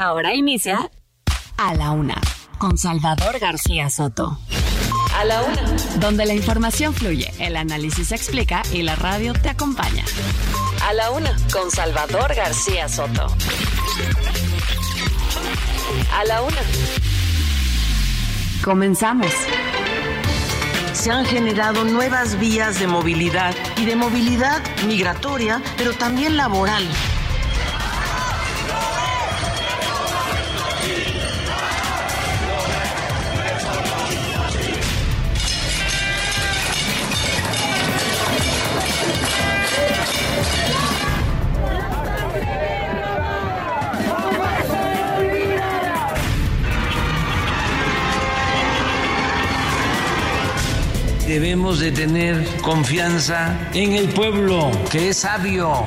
Ahora inicia A la Una con Salvador García Soto. A la Una. Donde la información fluye, el análisis se explica y la radio te acompaña. A la Una con Salvador García Soto. A la Una. Comenzamos. Se han generado nuevas vías de movilidad y de movilidad migratoria, pero también laboral. Debemos de tener confianza en el pueblo, que es sabio.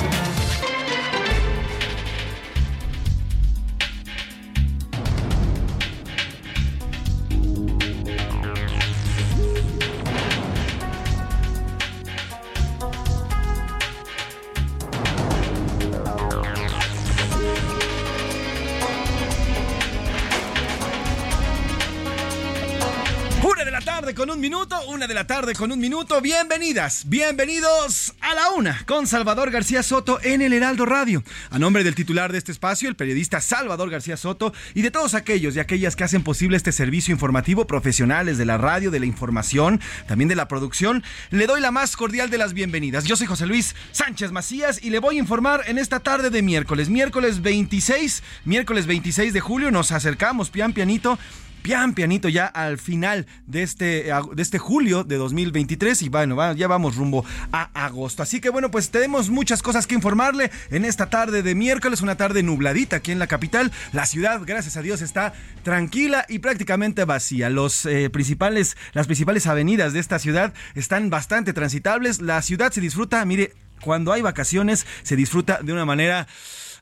De la tarde con un minuto. Bienvenidas, bienvenidos a la una con Salvador García Soto en el Heraldo Radio. A nombre del titular de este espacio, el periodista Salvador García Soto, y de todos aquellos y aquellas que hacen posible este servicio informativo, profesionales de la radio, de la información, también de la producción, le doy la más cordial de las bienvenidas. Yo soy José Luis Sánchez Macías y le voy a informar en esta tarde de miércoles, miércoles 26, miércoles 26 de julio, nos acercamos pian pianito pian pianito ya al final de este, de este julio de 2023 y bueno, ya vamos rumbo a agosto. Así que bueno, pues tenemos muchas cosas que informarle en esta tarde de miércoles, una tarde nubladita aquí en la capital. La ciudad, gracias a Dios, está tranquila y prácticamente vacía. Los eh, principales, las principales avenidas de esta ciudad están bastante transitables. La ciudad se disfruta, mire, cuando hay vacaciones se disfruta de una manera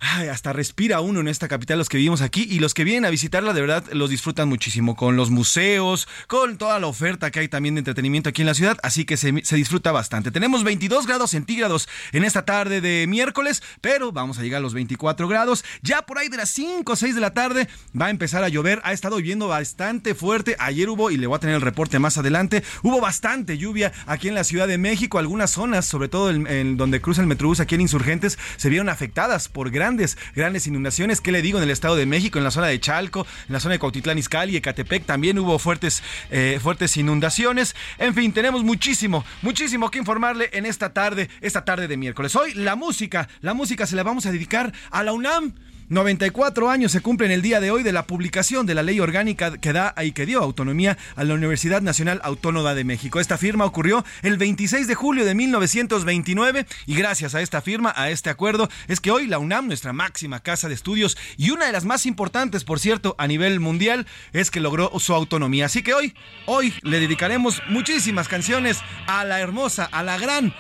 Ay, hasta respira uno en esta capital los que vivimos aquí y los que vienen a visitarla de verdad los disfrutan muchísimo con los museos, con toda la oferta que hay también de entretenimiento aquí en la ciudad, así que se, se disfruta bastante. Tenemos 22 grados centígrados en esta tarde de miércoles, pero vamos a llegar a los 24 grados. Ya por ahí de las 5 o 6 de la tarde va a empezar a llover, ha estado lloviendo bastante fuerte. Ayer hubo, y le voy a tener el reporte más adelante, hubo bastante lluvia aquí en la Ciudad de México, algunas zonas, sobre todo en, donde cruza el Metrobús aquí en Insurgentes, se vieron afectadas por grandes, grandes inundaciones. ¿Qué le digo? En el Estado de México, en la zona de Chalco, en la zona de Cuautitlán Izcalli, Ecatepec, también hubo fuertes, eh, fuertes inundaciones. En fin, tenemos muchísimo, muchísimo que informarle en esta tarde, esta tarde de miércoles. Hoy la música, la música se la vamos a dedicar a la UNAM. 94 años se cumplen el día de hoy de la publicación de la ley orgánica que da y que dio autonomía a la Universidad Nacional Autónoma de México. Esta firma ocurrió el 26 de julio de 1929 y gracias a esta firma, a este acuerdo, es que hoy la UNAM, nuestra máxima casa de estudios y una de las más importantes, por cierto, a nivel mundial, es que logró su autonomía. Así que hoy, hoy le dedicaremos muchísimas canciones a la hermosa, a la gran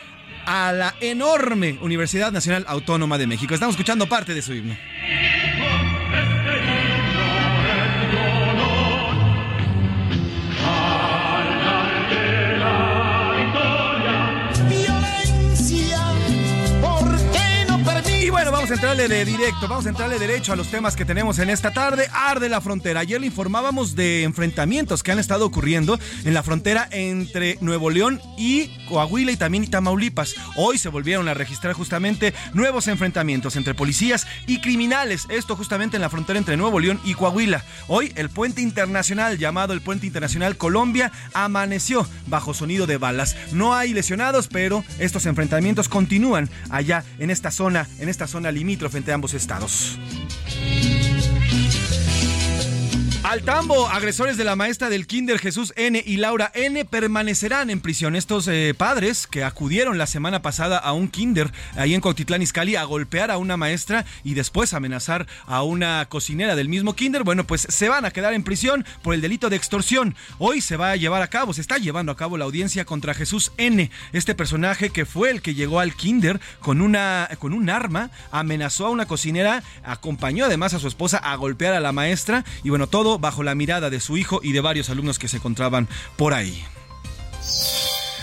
a la enorme Universidad Nacional Autónoma de México. Estamos escuchando parte de su himno. A entrarle de directo, vamos a entrarle derecho a los temas que tenemos en esta tarde. Arde la frontera. Ayer le informábamos de enfrentamientos que han estado ocurriendo en la frontera entre Nuevo León y Coahuila y también Tamaulipas. Hoy se volvieron a registrar justamente nuevos enfrentamientos entre policías y criminales. Esto justamente en la frontera entre Nuevo León y Coahuila. Hoy el puente internacional llamado el puente internacional Colombia amaneció bajo sonido de balas. No hay lesionados, pero estos enfrentamientos continúan allá en esta zona, en esta zona limítrofe entre ambos estados. Al tambo, agresores de la maestra del Kinder Jesús N y Laura N permanecerán en prisión. Estos eh, padres que acudieron la semana pasada a un Kinder ahí en Cuautitlán Izcalli a golpear a una maestra y después amenazar a una cocinera del mismo Kinder, bueno, pues se van a quedar en prisión por el delito de extorsión. Hoy se va a llevar a cabo, se está llevando a cabo la audiencia contra Jesús N, este personaje que fue el que llegó al Kinder con una con un arma, amenazó a una cocinera, acompañó además a su esposa a golpear a la maestra y bueno, todo bajo la mirada de su hijo y de varios alumnos que se encontraban por ahí.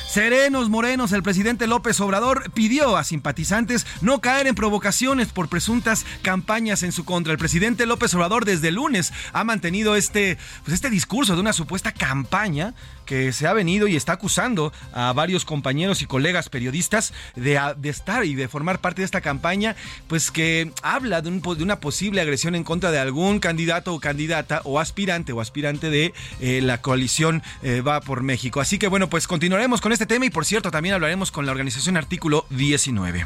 Serenos Morenos, el presidente López Obrador pidió a simpatizantes no caer en provocaciones por presuntas campañas en su contra. El presidente López Obrador desde el lunes ha mantenido este, pues este discurso de una supuesta campaña que se ha venido y está acusando a varios compañeros y colegas periodistas de, de estar y de formar parte de esta campaña, pues que habla de, un, de, una posible agresión en contra de algún candidato o candidata o aspirante o aspirante de eh, la coalición eh, Va por México. Así que bueno, pues continuaremos con este tema y por cierto también hablaremos con la organización Artículo 19.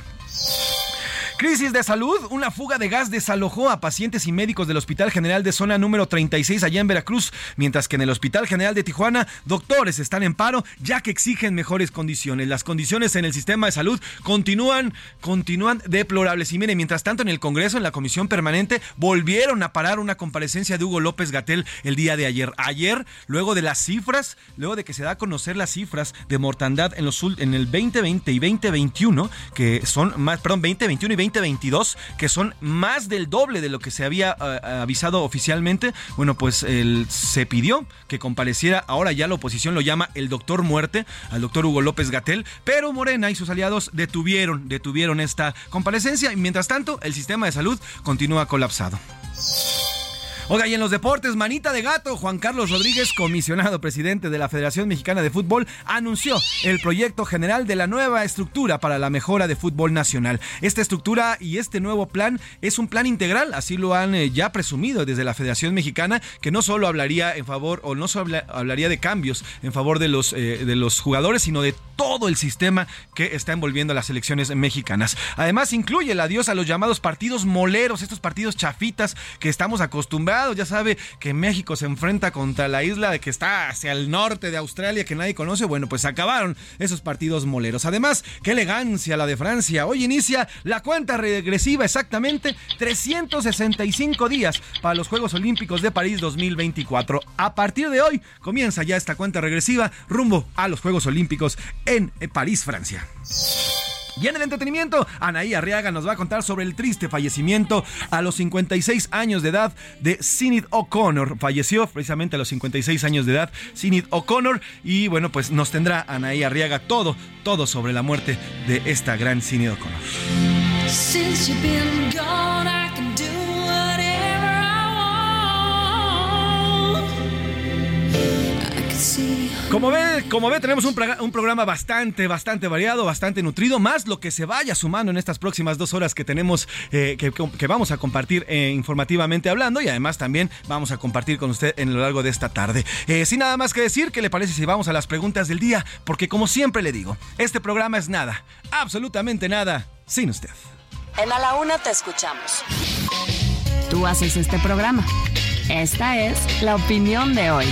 Crisis de salud. Una fuga de gas desalojó a pacientes y médicos del Hospital General de Zona número 36 allá en Veracruz, mientras que en el Hospital General de Tijuana doctores están en paro ya que exigen mejores condiciones. Las condiciones en el sistema de salud continúan, continúan deplorables. Y mire, mientras tanto en el Congreso, en la Comisión Permanente, volvieron a parar una comparecencia de Hugo López Gatel el día de ayer. Ayer, luego de las cifras, luego de que se da a conocer las cifras de mortandad en, los, en el 2020 y 2021, que son más, perdón, 2021 y 20 2022, que son más del doble de lo que se había uh, avisado oficialmente. Bueno, pues se pidió que compareciera. Ahora ya la oposición lo llama el doctor muerte, al doctor Hugo López Gatel, pero Morena y sus aliados detuvieron, detuvieron esta comparecencia y mientras tanto el sistema de salud continúa colapsado. Oiga, y en los deportes, manita de gato, Juan Carlos Rodríguez, comisionado presidente de la Federación Mexicana de Fútbol, anunció el proyecto general de la nueva estructura para la mejora de fútbol nacional. Esta estructura y este nuevo plan es un plan integral, así lo han eh, ya presumido desde la Federación Mexicana, que no solo hablaría en favor o no solo hablaría de cambios en favor de los, eh, de los jugadores, sino de todo el sistema que está envolviendo a las elecciones mexicanas. Además, incluye el adiós a los llamados partidos moleros, estos partidos chafitas que estamos acostumbrados ya sabe que México se enfrenta contra la isla de que está hacia el norte de Australia que nadie conoce. Bueno, pues acabaron esos partidos moleros. Además, qué elegancia la de Francia. Hoy inicia la cuenta regresiva exactamente 365 días para los Juegos Olímpicos de París 2024. A partir de hoy comienza ya esta cuenta regresiva rumbo a los Juegos Olímpicos en París, Francia. Y en el entretenimiento, Anaí Arriaga nos va a contar sobre el triste fallecimiento a los 56 años de edad de Sinead O'Connor. Falleció precisamente a los 56 años de edad Sinead O'Connor y bueno, pues nos tendrá Anaí Arriaga todo, todo sobre la muerte de esta gran Sinead O'Connor. Como ve, como ve, tenemos un, un, programa bastante, bastante variado, bastante nutrido, más lo que se vaya sumando en estas próximas dos horas que tenemos, eh, que, que, vamos a compartir eh, informativamente hablando y además también vamos a compartir con usted en lo largo de esta tarde. Eh, sin nada más que decir, ¿qué le parece si vamos a las preguntas del día? Porque como siempre le digo, este programa es nada, absolutamente nada, sin usted. En A la Una te escuchamos. Tú haces este programa. Esta es la opinión de hoy.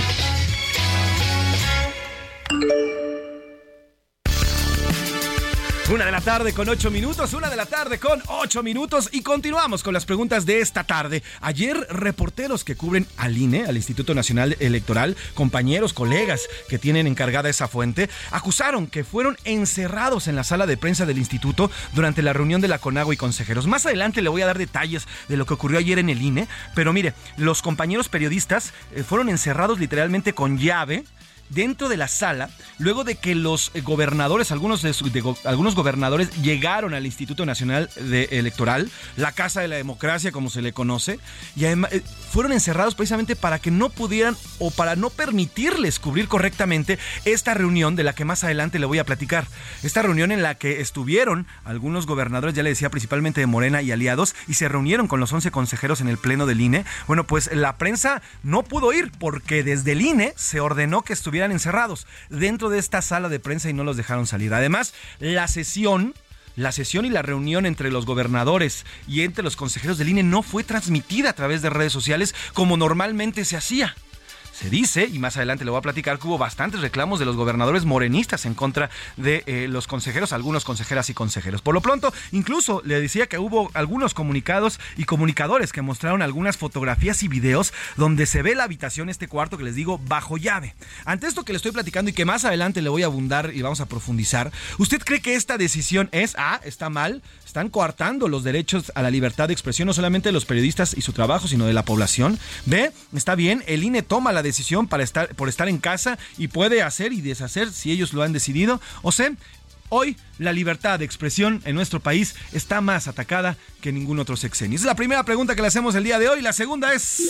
Una de la tarde con ocho minutos, una de la tarde con ocho minutos y continuamos con las preguntas de esta tarde. Ayer reporteros que cubren al INE, al Instituto Nacional Electoral, compañeros, colegas que tienen encargada esa fuente, acusaron que fueron encerrados en la sala de prensa del instituto durante la reunión de la CONAGO y consejeros. Más adelante le voy a dar detalles de lo que ocurrió ayer en el INE, pero mire, los compañeros periodistas eh, fueron encerrados literalmente con llave dentro de la sala, luego de que los eh, gobernadores, algunos, de, algunos gobernadores llegaron al Instituto Nacional Electoral, la Casa de la Democracia, como se le conoce, y además eh, fueron encerrados precisamente para que no pudieran o para no permitirles cubrir correctamente esta reunión de la que más adelante le voy a platicar. Esta reunión en la que estuvieron algunos gobernadores, ya le decía, principalmente de Morena y aliados, y se reunieron con los 11 consejeros en el pleno del INE. Bueno, pues la prensa no pudo ir porque desde el INE se ordenó que estuvieran encerrados dentro de esta sala de prensa y no los dejaron salir. Además, la sesión la sesión y la reunión entre los gobernadores y entre los consejeros del INE no fue transmitida a través de redes sociales como normalmente se hacía. Se dice, y más adelante le voy a platicar, que hubo bastantes reclamos de los gobernadores morenistas en contra de eh, los consejeros, algunos consejeras y consejeros. Por lo pronto, incluso le decía que hubo algunos comunicados y comunicadores que mostraron algunas fotografías y videos donde se ve la habitación, este cuarto que les digo, bajo llave. Ante esto que le estoy platicando y que más adelante le voy a abundar y vamos a profundizar, ¿usted cree que esta decisión es, A, está mal? Están coartando los derechos a la libertad de expresión, no solamente de los periodistas y su trabajo, sino de la población. B, está bien, el INE toma la decisión para estar, por estar en casa y puede hacer y deshacer si ellos lo han decidido. O C, hoy la libertad de expresión en nuestro país está más atacada que ningún otro sexenio. Esa es la primera pregunta que le hacemos el día de hoy. La segunda es,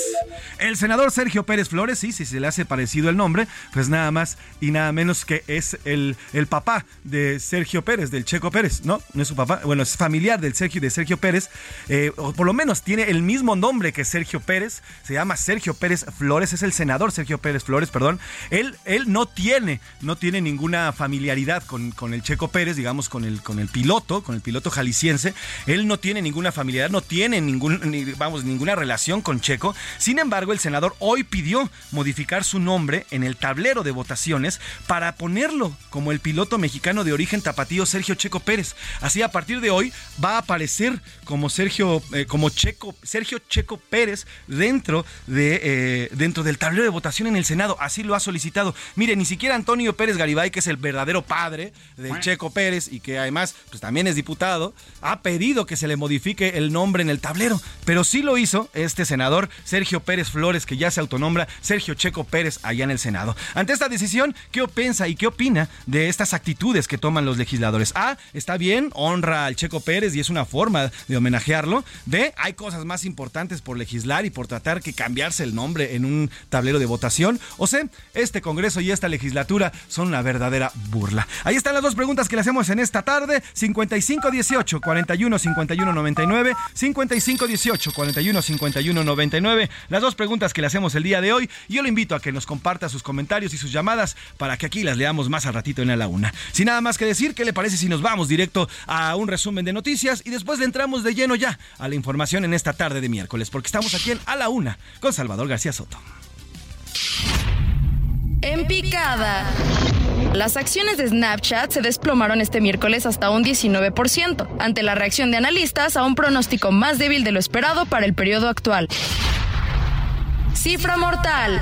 el senador Sergio Pérez Flores, sí, si se le hace parecido el nombre, pues nada más y nada menos que es el, el papá de Sergio Pérez, del Checo Pérez, ¿no? No es su papá, bueno, es familiar del Sergio de Sergio Pérez, eh, o por lo menos tiene el mismo nombre que Sergio Pérez, se llama Sergio Pérez Flores, es el senador Sergio Pérez Flores, perdón. Él, él no tiene, no tiene ninguna familiaridad con, con el Checo Pérez, digamos, con el, con el piloto, con el piloto jalisciense. Él no tiene ninguna familiaridad, no tiene ningún, vamos, ninguna relación con Checo. Sin embargo, el senador hoy pidió modificar su nombre en el tablero de votaciones para ponerlo como el piloto mexicano de origen tapatío Sergio Checo Pérez. Así, a partir de hoy va a aparecer como Sergio, eh, como Checo, Sergio Checo Pérez dentro, de, eh, dentro del tablero de votación en el Senado. Así lo ha solicitado. Mire, ni siquiera Antonio Pérez Garibay, que es el verdadero padre del Checo Pérez, y que además pues, también es diputado, ha pedido que se le modifique el nombre en el tablero. Pero sí lo hizo este senador Sergio Pérez Flores, que ya se autonombra Sergio Checo Pérez allá en el Senado. Ante esta decisión, ¿qué piensa y qué opina de estas actitudes que toman los legisladores? A, está bien, honra al Checo Pérez y es una forma de homenajearlo. B, hay cosas más importantes por legislar y por tratar que cambiarse el nombre en un tablero de votación. O C, este Congreso y esta legislatura son una verdadera burla. Ahí están las dos preguntas que le hacemos en esta tarde. 5518 41 51 99. 5518 41 51 99. Las dos preguntas que le hacemos el día de hoy. Yo le invito a que nos comparta sus comentarios y sus llamadas para que aquí las leamos más al ratito en la una. Sin nada más que decir, ¿qué le parece si nos vamos directo a un resumen de noticias y después le entramos de lleno ya a la información en esta tarde de miércoles? Porque estamos aquí en A la Una con Salvador García Soto. En picada. Las acciones de Snapchat se desplomaron este miércoles hasta un 19%, ante la reacción de analistas a un pronóstico más débil de lo esperado para el periodo actual. Cifra mortal.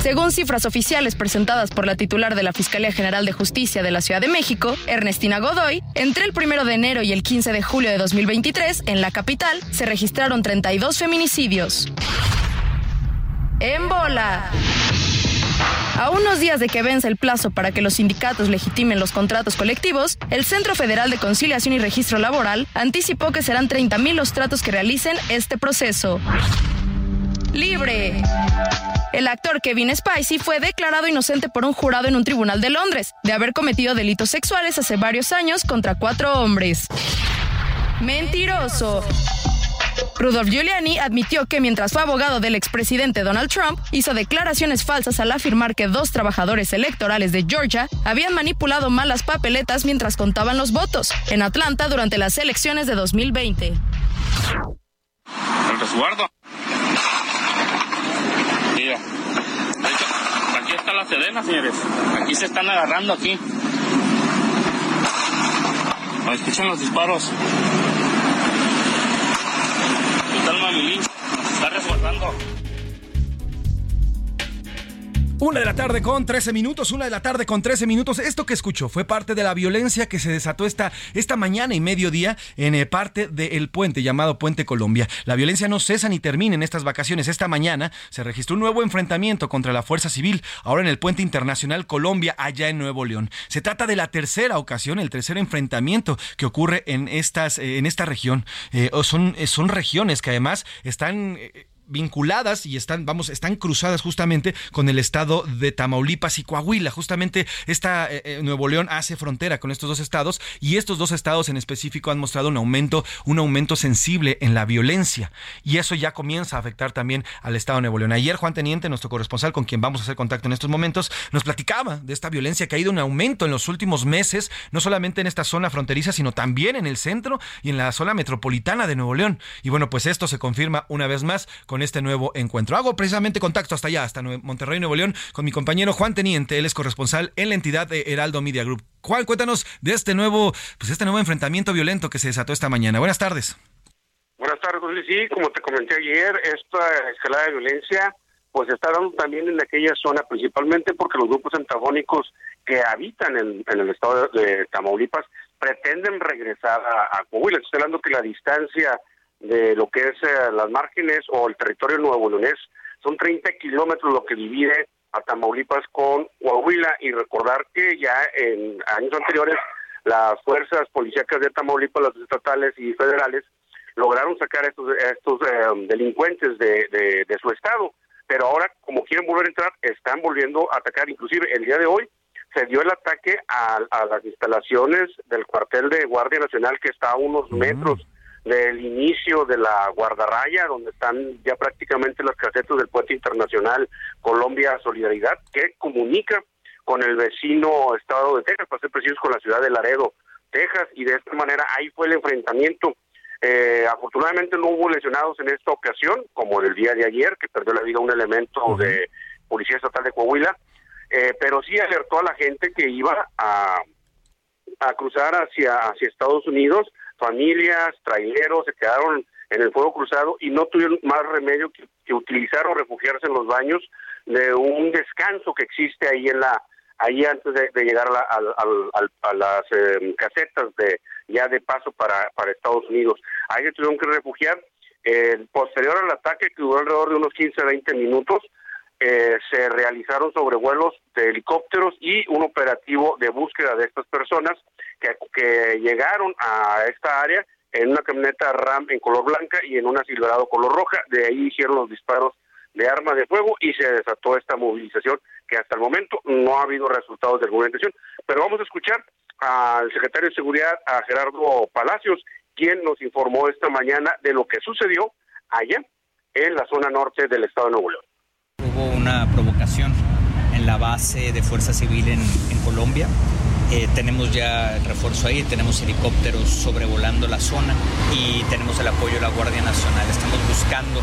Según cifras oficiales presentadas por la titular de la Fiscalía General de Justicia de la Ciudad de México, Ernestina Godoy, entre el 1 de enero y el 15 de julio de 2023, en la capital, se registraron 32 feminicidios. En bola. A unos días de que vence el plazo para que los sindicatos legitimen los contratos colectivos, el Centro Federal de Conciliación y Registro Laboral anticipó que serán 30.000 los tratos que realicen este proceso. Libre. El actor Kevin Spacey fue declarado inocente por un jurado en un tribunal de Londres de haber cometido delitos sexuales hace varios años contra cuatro hombres. Mentiroso. Rudolf Giuliani admitió que mientras fue abogado del expresidente Donald Trump, hizo declaraciones falsas al afirmar que dos trabajadores electorales de Georgia habían manipulado malas papeletas mientras contaban los votos en Atlanta durante las elecciones de 2020. El resguardo. Mira, aquí está la sedena, señores. Aquí se están agarrando aquí. Escuchan los disparos. Está resguardando. Una de la tarde con 13 minutos, una de la tarde con 13 minutos. Esto que escuchó fue parte de la violencia que se desató esta, esta mañana y mediodía en eh, parte del puente llamado Puente Colombia. La violencia no cesa ni termina en estas vacaciones. Esta mañana se registró un nuevo enfrentamiento contra la Fuerza Civil, ahora en el Puente Internacional Colombia, allá en Nuevo León. Se trata de la tercera ocasión, el tercer enfrentamiento que ocurre en, estas, eh, en esta región. Eh, son, son regiones que además están vinculadas y están, vamos, están cruzadas justamente con el estado de Tamaulipas y Coahuila. Justamente esta eh, eh, Nuevo León hace frontera con estos dos estados y estos dos estados en específico han mostrado un aumento, un aumento sensible en la violencia y eso ya comienza a afectar también al estado de Nuevo León. Ayer Juan Teniente, nuestro corresponsal con quien vamos a hacer contacto en estos momentos, nos platicaba de esta violencia que ha ido en aumento en los últimos meses, no solamente en esta zona fronteriza, sino también en el centro y en la zona metropolitana de Nuevo León. Y bueno, pues esto se confirma una vez más con este nuevo encuentro. Hago precisamente contacto hasta allá, hasta Monterrey, Nuevo León, con mi compañero Juan Teniente, él es corresponsal en la entidad de Heraldo Media Group. Juan, cuéntanos de este nuevo, pues este nuevo enfrentamiento violento que se desató esta mañana. Buenas tardes. Buenas tardes, Sí, como te comenté ayer, esta escalada de violencia pues está dando también en aquella zona, principalmente porque los grupos antagónicos que habitan en, el estado de, Tamaulipas pretenden regresar a, a Coahuila. Estoy hablando que la distancia de lo que es eh, las márgenes o el territorio nuevo leonés son 30 kilómetros lo que divide a Tamaulipas con Coahuila. Y recordar que ya en años anteriores las fuerzas policíacas de Tamaulipas, las estatales y federales, lograron sacar a estos, estos eh, delincuentes de, de, su estado, pero ahora como quieren volver a entrar, están volviendo a atacar, inclusive el día de hoy se dio el ataque a, las instalaciones del cuartel de Guardia Nacional que está a unos metros del inicio de la guardarraya, donde están ya prácticamente las casetas del puente internacional Colombia Solidaridad, que comunica con el vecino estado de Texas, para ser precisos, con la ciudad de Laredo, Texas, y de esta manera ahí fue el enfrentamiento. Eh, afortunadamente no hubo lesionados en esta ocasión, como el día de ayer, que perdió la vida un elemento de Policía Estatal de Coahuila, eh, pero sí alertó a la gente que iba a, a cruzar hacia, hacia Estados Unidos familias, traileros, se quedaron en el fuego cruzado y no tuvieron más remedio que, utilizar o refugiarse en los baños de un descanso que existe ahí en la ahí antes de, llegar a, las em, casetas de ya de paso para, para Estados Unidos. Ahí se tuvieron que refugiar. Eh, posterior al ataque, que duró alrededor de unos 15 a 20 minutos, eh, se realizaron sobrevuelos de helicópteros y un operativo de búsqueda de estas personas que, llegaron a esta área en una camioneta RAM en color blanca y en una Silverado color roja. De ahí hicieron los disparos de arma de fuego y se desató esta movilización que hasta el momento no ha habido resultados de alguna intención. Pero vamos a escuchar al secretario de Seguridad, a Gerardo Palacios, quien nos informó esta mañana de lo que sucedió allá en la zona norte del estado de Nuevo León. Hubo una provocación en la base de Fuerza Civil en, en Colombia eh, tenemos ya el refuerzo ahí, tenemos helicópteros sobrevolando la zona y tenemos el apoyo de la Guardia Nacional. Estamos buscando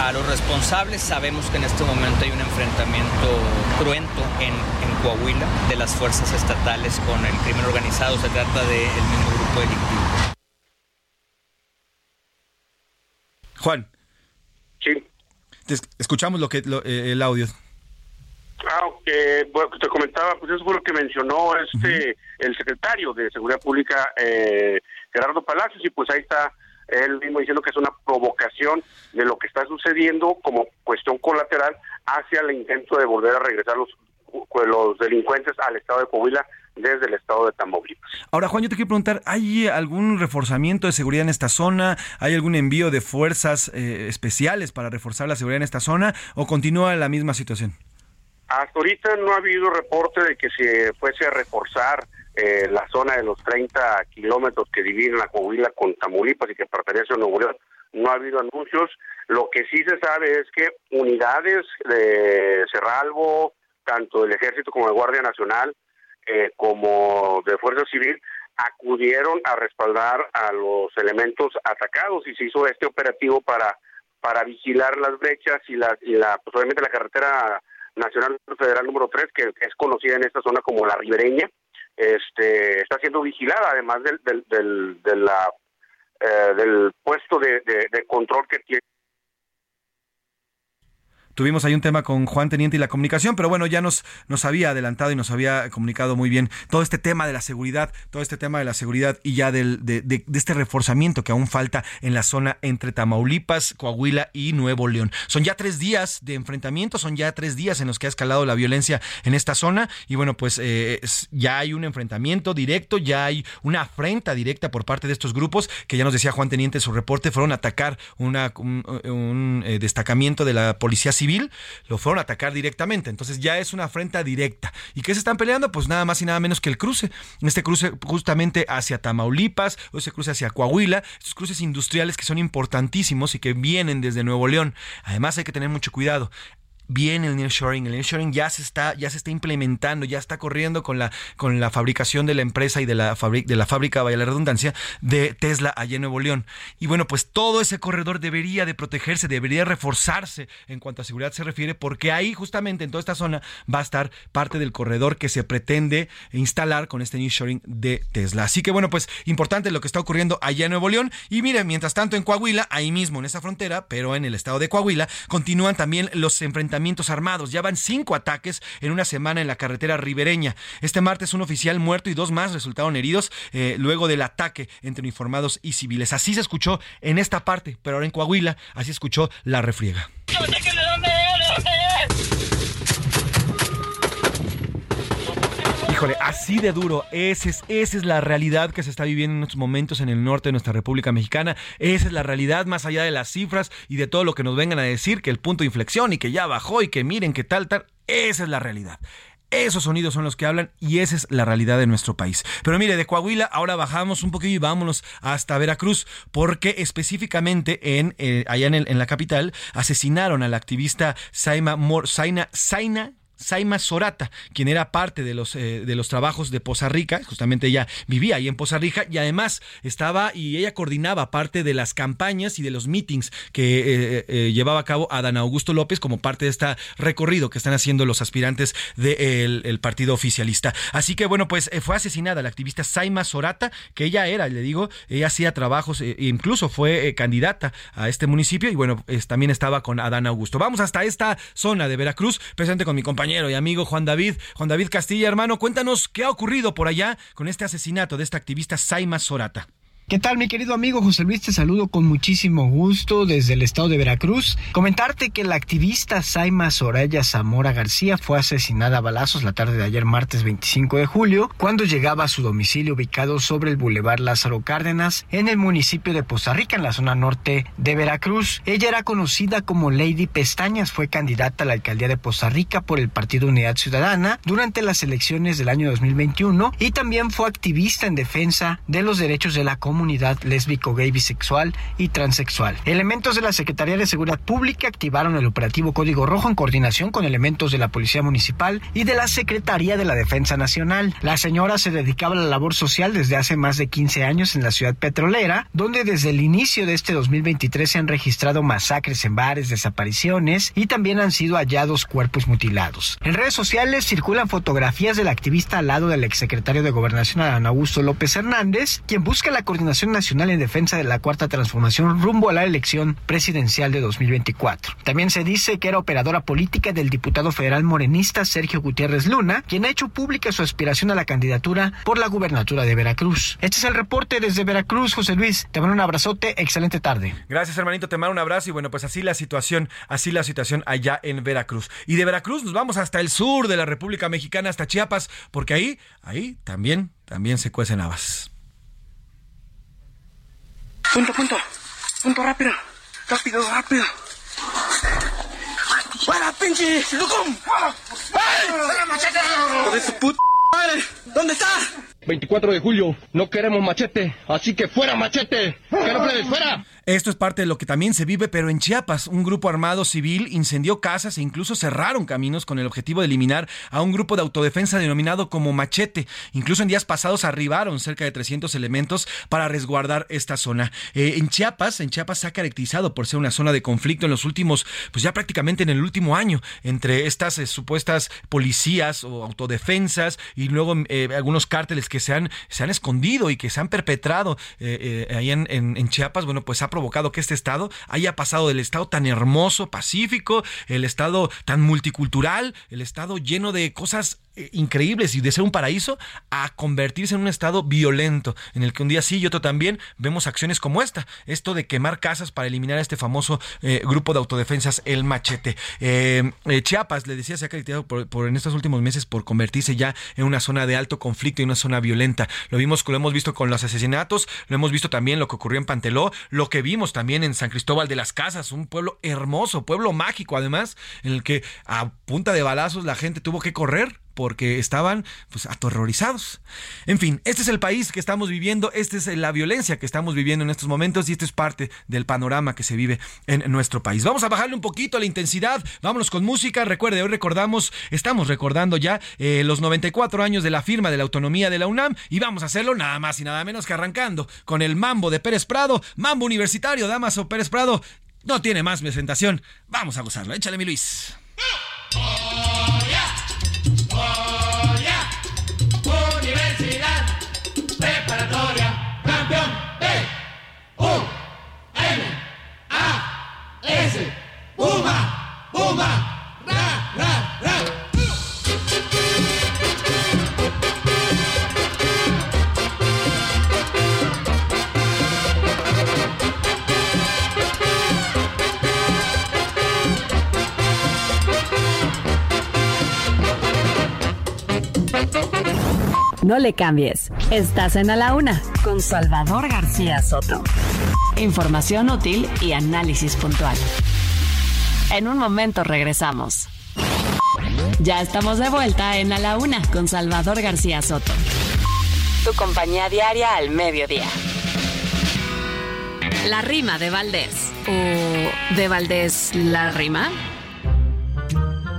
a los responsables. Sabemos que en este momento hay un enfrentamiento cruento en, Coahuila de las fuerzas estatales con el crimen organizado. Se trata del mismo grupo delictivo. Juan. Sí. escuchamos lo que eh, el audio. Ah, bueno, te comentaba, pues eso fue lo que mencionó este el secretario de Seguridad Pública, eh, Gerardo Palacios, y pues ahí está él mismo diciendo que es una provocación de lo que está sucediendo como cuestión colateral hacia el intento de volver a regresar los, los delincuentes al estado de Coahuila desde el estado de Tamaulipas. Ahora, Juan, yo te quiero preguntar, ¿hay algún reforzamiento de seguridad en esta zona? ¿Hay algún envío de fuerzas eh, especiales para reforzar la seguridad en esta zona? ¿O continúa la misma situación? Hasta ahorita no ha habido reporte de que se fuese a reforzar eh, la zona de los 30 kilómetros que dividen la Coahuila con Tamaulipas y que pertenece a Nuevo León. No ha habido anuncios. Lo que sí se sabe es que unidades de Cerralbo, tanto del Ejército como de Guardia Nacional, eh, como de Fuerza Civil, acudieron a respaldar a los elementos atacados y se hizo este operativo para para vigilar las brechas y la y la pues la carretera Nacional Federal número 3, que, es conocida en esta zona como la ribereña, este, está siendo vigilada, además del, del, del, la, eh, del puesto de, de control que tiene Tuvimos ahí un tema con Juan Teniente y la comunicación, pero bueno, ya nos, nos había adelantado y nos había comunicado muy bien todo este tema de la seguridad, todo este tema de la seguridad y ya del, de, de, este reforzamiento que aún falta en la zona entre Tamaulipas, Coahuila y Nuevo León. Son ya tres días de enfrentamiento, son ya tres días en los que ha escalado la violencia en esta zona y bueno, pues eh, ya hay un enfrentamiento directo, ya hay una afrenta directa por parte de estos grupos que ya nos decía Juan Teniente en su reporte, fueron a atacar una, un, eh, destacamiento de la Policía Civil lo fueron a atacar directamente. Entonces ya es una afrenta directa. ¿Y qué se están peleando? Pues nada más y nada menos que el cruce. Este cruce justamente hacia Tamaulipas, o ese cruce hacia Coahuila, estos cruces industriales que son importantísimos y que vienen desde Nuevo León. Además hay que tener mucho cuidado viene el nearshoring, el nearshoring ya se está ya se está implementando, ya está corriendo con la con la fabricación de la empresa y de la de la fábrica, vaya la redundancia, de Tesla allá en Nuevo León. Y bueno, pues todo ese corredor debería de protegerse, debería reforzarse en cuanto a seguridad se refiere, porque ahí justamente en toda esta zona va a estar parte del corredor que se pretende instalar con este nearshoring de Tesla. Así que bueno, pues importante lo que está ocurriendo allá en Nuevo León. Y miren, mientras tanto en Coahuila, ahí mismo en esa frontera, pero en el estado de Coahuila, continúan también los enfrentamientos armados. Ya van cinco ataques en una semana en la carretera ribereña. Este martes un oficial muerto y dos más resultaron heridos eh, luego del ataque entre uniformados y civiles. Así se escuchó en esta parte, pero ahora en Coahuila, así escuchó la refriega. Híjole, así de duro. Esa es, es la realidad que se está viviendo en estos momentos en el norte de nuestra República Mexicana. Esa es la realidad más allá de las cifras y de todo lo que nos vengan a decir, que el punto de inflexión y que ya bajó y que miren que tal, tal. Esa es la realidad. Esos sonidos son los que hablan y esa es la realidad de nuestro país. Pero mire, de Coahuila ahora bajamos un poquillo y vámonos hasta Veracruz, porque específicamente en eh, allá en, la capital asesinaron al activista Saima Mor, Saima Sorata, quien era parte de los, eh, de los trabajos de Poza Rica, justamente ella vivía ahí en Poza Rica y además estaba y ella coordinaba parte de las campañas y de los meetings que eh, eh, llevaba a cabo Adán Augusto López como parte de este recorrido que están haciendo los aspirantes del partido oficialista. Así que bueno, pues fue asesinada la activista Saima Sorata, que ella era, le digo, ella hacía trabajos, incluso fue candidata a este municipio y bueno, también estaba con Adán Augusto. Vamos hasta esta zona de Veracruz, presente con mi compañero y amigo Juan David. Juan David Castilla, hermano, cuéntanos qué ha ocurrido por allá con este asesinato de esta activista Saima Sorata. ¿Qué tal, mi querido amigo José Luis? Te saludo con muchísimo gusto desde el estado de Veracruz. Comentarte que la activista Saima Soraya Zamora García fue asesinada a balazos la tarde de ayer, martes 25 de julio, cuando llegaba a su domicilio ubicado sobre el Boulevard Lázaro Cárdenas, en el municipio de Poza Rica, en la zona norte de Veracruz. Ella era conocida como Lady Pestañas, fue candidata a la alcaldía de Poza Rica por el Partido Unidad Ciudadana durante las elecciones del año 2021 y también fue activista en defensa de los derechos de la comunidad comunidad lésbico, gay, bisexual y transexual. Elementos de la Secretaría de Seguridad Pública activaron el operativo Código Rojo en coordinación con elementos de la Policía Municipal y de la Secretaría de la Defensa Nacional. La señora se dedicaba a la labor social desde hace más de 15 años en la ciudad petrolera, donde desde el inicio de este 2023 se han registrado masacres en bares, desapariciones y también han sido hallados cuerpos mutilados. En redes sociales circulan fotografías del activista al lado del exsecretario de Gobernación Adán Augusto López Hernández, quien busca la coordinación Nacional en Defensa de la Cuarta Transformación rumbo a la elección presidencial de 2024. También se dice que era operadora política del diputado federal morenista Sergio Gutiérrez Luna, quien ha hecho pública su aspiración a la candidatura por la gubernatura de Veracruz. Este es el reporte desde Veracruz, José Luis. Te mando un abrazote, excelente tarde. Gracias, hermanito, te mando un abrazo y bueno, pues así la situación, así la situación allá en Veracruz. Y de Veracruz nos vamos hasta el sur de la República Mexicana, hasta Chiapas, porque ahí, ahí también, también se cuecen habas. Punto, punto. Punto rápido. Rápido, rápido. ¡Fuera, pinche! ¡Lucum! ¡Fuera, machete! ¡De su puta madre! ¿Dónde está? 24 de julio, no queremos machete, así que fuera machete. ¡Que no fuera! Esto es parte de lo que también se vive, pero en Chiapas, un grupo armado civil incendió casas e incluso cerraron caminos con el objetivo de eliminar a un grupo de autodefensa denominado como Machete. Incluso en días pasados arribaron cerca de 300 elementos para resguardar esta zona. Eh, en Chiapas, en Chiapas se ha caracterizado por ser una zona de conflicto en los últimos, pues ya prácticamente en el último año, entre estas eh, supuestas policías o autodefensas y luego eh, algunos cárteles que se han, se han escondido y que se han perpetrado ahí en, en Chiapas. Bueno, pues ha provocado que este estado haya pasado del estado tan hermoso, pacífico, el estado tan multicultural, el estado lleno de cosas increíbles y de ser un paraíso a convertirse en un estado violento en el que un día sí y otro también vemos acciones como esta, esto de quemar casas para eliminar a este famoso eh, grupo de autodefensas el machete. Eh, Chiapas, le decía, se ha criticado por, en estos últimos meses por convertirse ya en una zona de alto conflicto y una zona violenta. Lo vimos, lo hemos visto con los asesinatos, lo hemos visto también lo que ocurrió en Panteló, lo que vimos también en San Cristóbal de las Casas, un pueblo hermoso, pueblo mágico además, en el que a punta de balazos la gente tuvo que correr porque estaban pues aterrorizados. En fin, este es el país que estamos viviendo, esta es la violencia que estamos viviendo en estos momentos y esto es parte del panorama que se vive en nuestro país. Vamos a bajarle un poquito la intensidad, vámonos con música. Recuerde, hoy recordamos, estamos recordando ya eh, los 94 años de la firma de la autonomía de la UNAM y vamos a hacerlo nada más y nada menos que arrancando con el mambo de Pérez Prado, mambo universitario, Damaso Pérez Prado. No tiene más presentación. Vamos a gozarlo. Échale, mi Luis. No le cambies. Estás en A la Una con Salvador García Soto. Información útil y análisis puntual. En un momento regresamos. Ya estamos de vuelta en A la Una con Salvador García Soto. Tu compañía diaria al mediodía. La rima de Valdés. ¿O de Valdés la rima?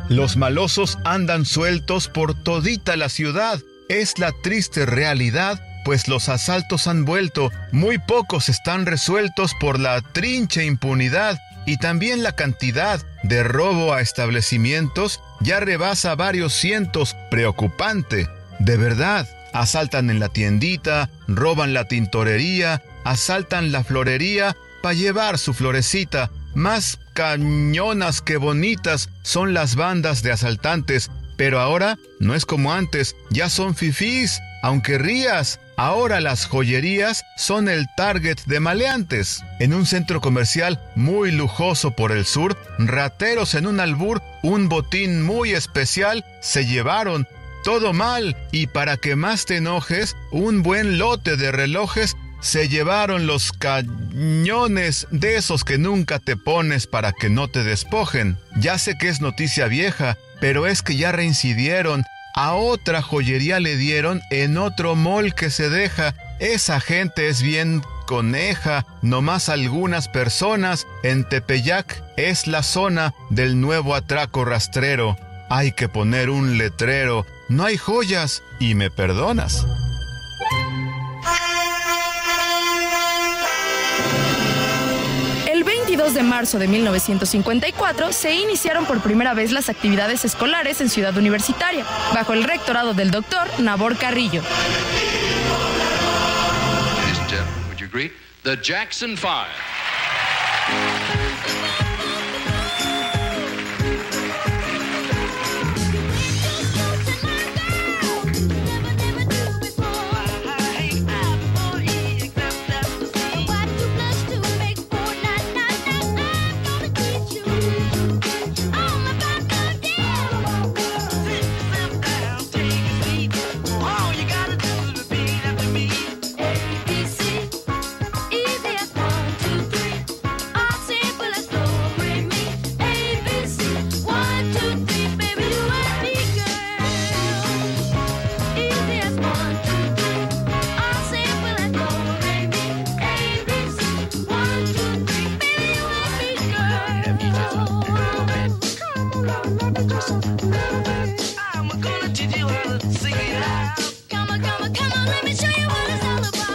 Los malosos andan sueltos por todita la ciudad. Es la triste realidad, pues los asaltos han vuelto, muy pocos están resueltos por la trincha impunidad y también la cantidad de robo a establecimientos ya rebasa varios cientos, preocupante. De verdad, asaltan en la tiendita, roban la tintorería, asaltan la florería para llevar su florecita. Más cañonas que bonitas son las bandas de asaltantes, pero ahora no es como antes, ya son fifís, aunque rías. Ahora las joyerías son el target de maleantes. En un centro comercial muy lujoso por el sur, rateros en un albur, un botín muy especial, se llevaron todo mal y para que más te enojes, un buen lote de relojes se llevaron los cañones de esos que nunca te pones para que no te despojen. Ya sé que es noticia vieja, pero es que ya reincidieron. A otra joyería le dieron en otro mall que se deja. Esa gente es bien coneja. Nomás algunas personas en Tepeyac es la zona del nuevo atraco rastrero. Hay que poner un letrero. No hay joyas y me perdonas. El 22 de marzo de 1954 se iniciaron por primera vez las actividades escolares en Ciudad Universitaria, bajo el rectorado del doctor Nabor Carrillo. Ladies and gentlemen, would you agree? The Jackson Five. Una de la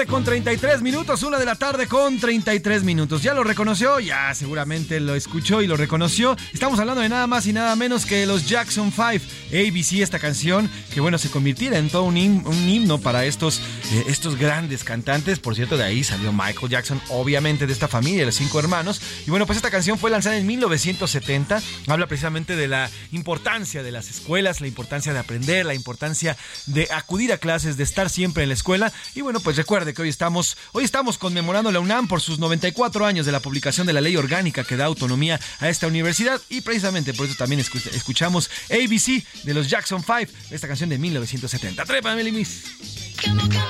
tarde con 33 minutos, una de la tarde con 33 minutos. ¿Ya lo reconoció? Ya seguramente lo escuchó y lo reconoció. Estamos hablando de nada más y nada menos que los Jackson 5, ABC, esta canción que bueno, se convirtiera en todo un, him- un himno para estos, eh, estos grandes cantantes. Por cierto, de ahí salió Michael Jackson, obviamente de esta familia, de los cinco hermanos. Y bueno, pues esta canción fue lanzada en 1970. Habla precisamente de la importancia de las escuelas, la importancia de aprender, la importancia de acudir a clases, de estar siempre en la escuela. Y bueno, pues recuerde, que hoy estamos, hoy estamos conmemorando la UNAM por sus 94 años de la publicación de la ley orgánica que da autonomía a esta universidad y precisamente por eso también escuchamos ABC de los Jackson 5, esta canción de 1970. Trépame, Limis.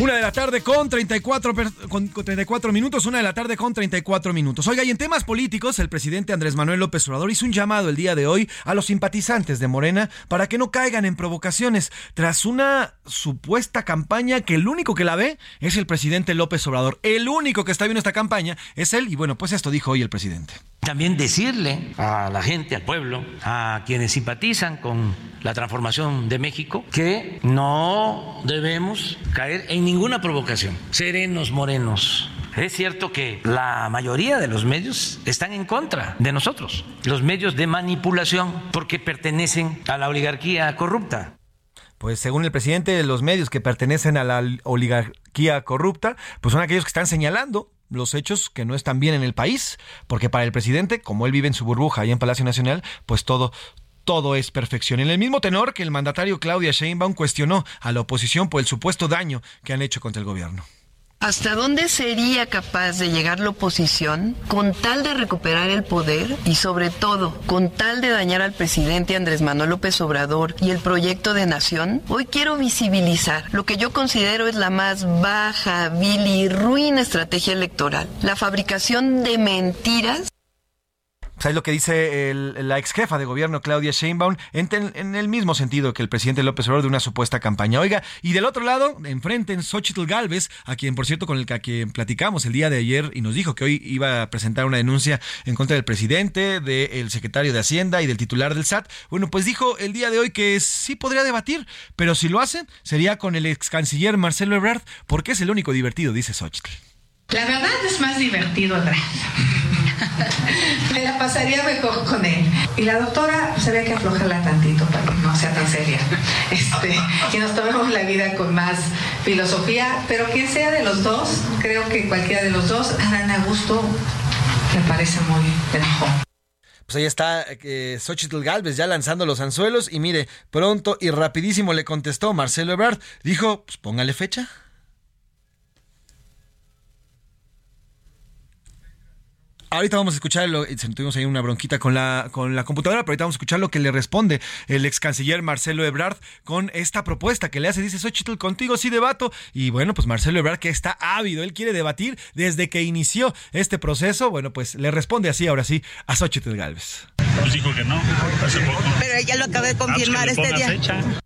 Una de la tarde con 34, con 34 minutos, una de la tarde con 34 minutos. Oiga, y en temas políticos, el presidente Andrés Manuel López Obrador hizo un llamado el día de hoy a los simpatizantes de Morena para que no caigan en provocaciones tras una supuesta campaña que el único que la ve es el presidente López Obrador. El único que está viendo esta campaña es él y bueno, pues esto dijo hoy el presidente. También decirle a la gente, al pueblo, a quienes simpatizan con la transformación de México, que no debemos caer en ninguna provocación. Serenos, morenos. Es cierto que la mayoría de los medios están en contra de nosotros, los medios de manipulación, porque pertenecen a la oligarquía corrupta. Pues según el presidente, los medios que pertenecen a la oligarquía corrupta, pues son aquellos que están señalando los hechos que no están bien en el país, porque para el presidente, como él vive en su burbuja y en Palacio Nacional, pues todo todo es perfección. En el mismo tenor que el mandatario Claudia Sheinbaum cuestionó a la oposición por el supuesto daño que han hecho contra el gobierno. ¿Hasta dónde sería capaz de llegar la oposición con tal de recuperar el poder y sobre todo con tal de dañar al presidente Andrés Manuel López Obrador y el proyecto de nación? Hoy quiero visibilizar lo que yo considero es la más baja, vil y ruin estrategia electoral, la fabricación de mentiras pues lo que dice la ex jefa de gobierno Claudia Sheinbaum en, el mismo sentido que el presidente López Obrador de una supuesta campaña. Oiga, y del otro lado, enfrente en Xochitl Galvez, a quien por cierto con el que platicamos el día de ayer y nos dijo que hoy iba a presentar una denuncia en contra del presidente, del secretario de Hacienda y del titular del SAT. Bueno, pues dijo el día de hoy que sí podría debatir, pero si lo hace, sería con el ex canciller Marcelo Ebrard, porque es el único divertido, dice Xochitl. La verdad es más divertido Ebrard. Me la pasaría mejor con él. Y la doctora se ve que aflojarla tantito para que no sea tan seria. Este, que nos tomemos la vida con más filosofía, pero quien sea de los dos, creo que cualquiera de los dos, Adán Augusto me parece muy mejor. Pues ahí está eh, Xochitl Galvez ya lanzando los anzuelos y mire, pronto y rapidísimo le contestó Marcelo Ebrard. Dijo, pues póngale fecha. Ahorita vamos a escuchar, lo, tuvimos ahí una bronquita con la, con la computadora, pero ahorita vamos a escuchar lo que le responde el ex canciller Marcelo Ebrard con esta propuesta que le hace. Dice, Xochitl, contigo sí debato. Y bueno, pues Marcelo Ebrard que está ávido, él quiere debatir desde que inició este proceso. Bueno, pues le responde así, ahora sí, a Xochitl Galvez. Pues dijo que no, hace poco. Pero ella lo acaba de confirmar ah, pues este día.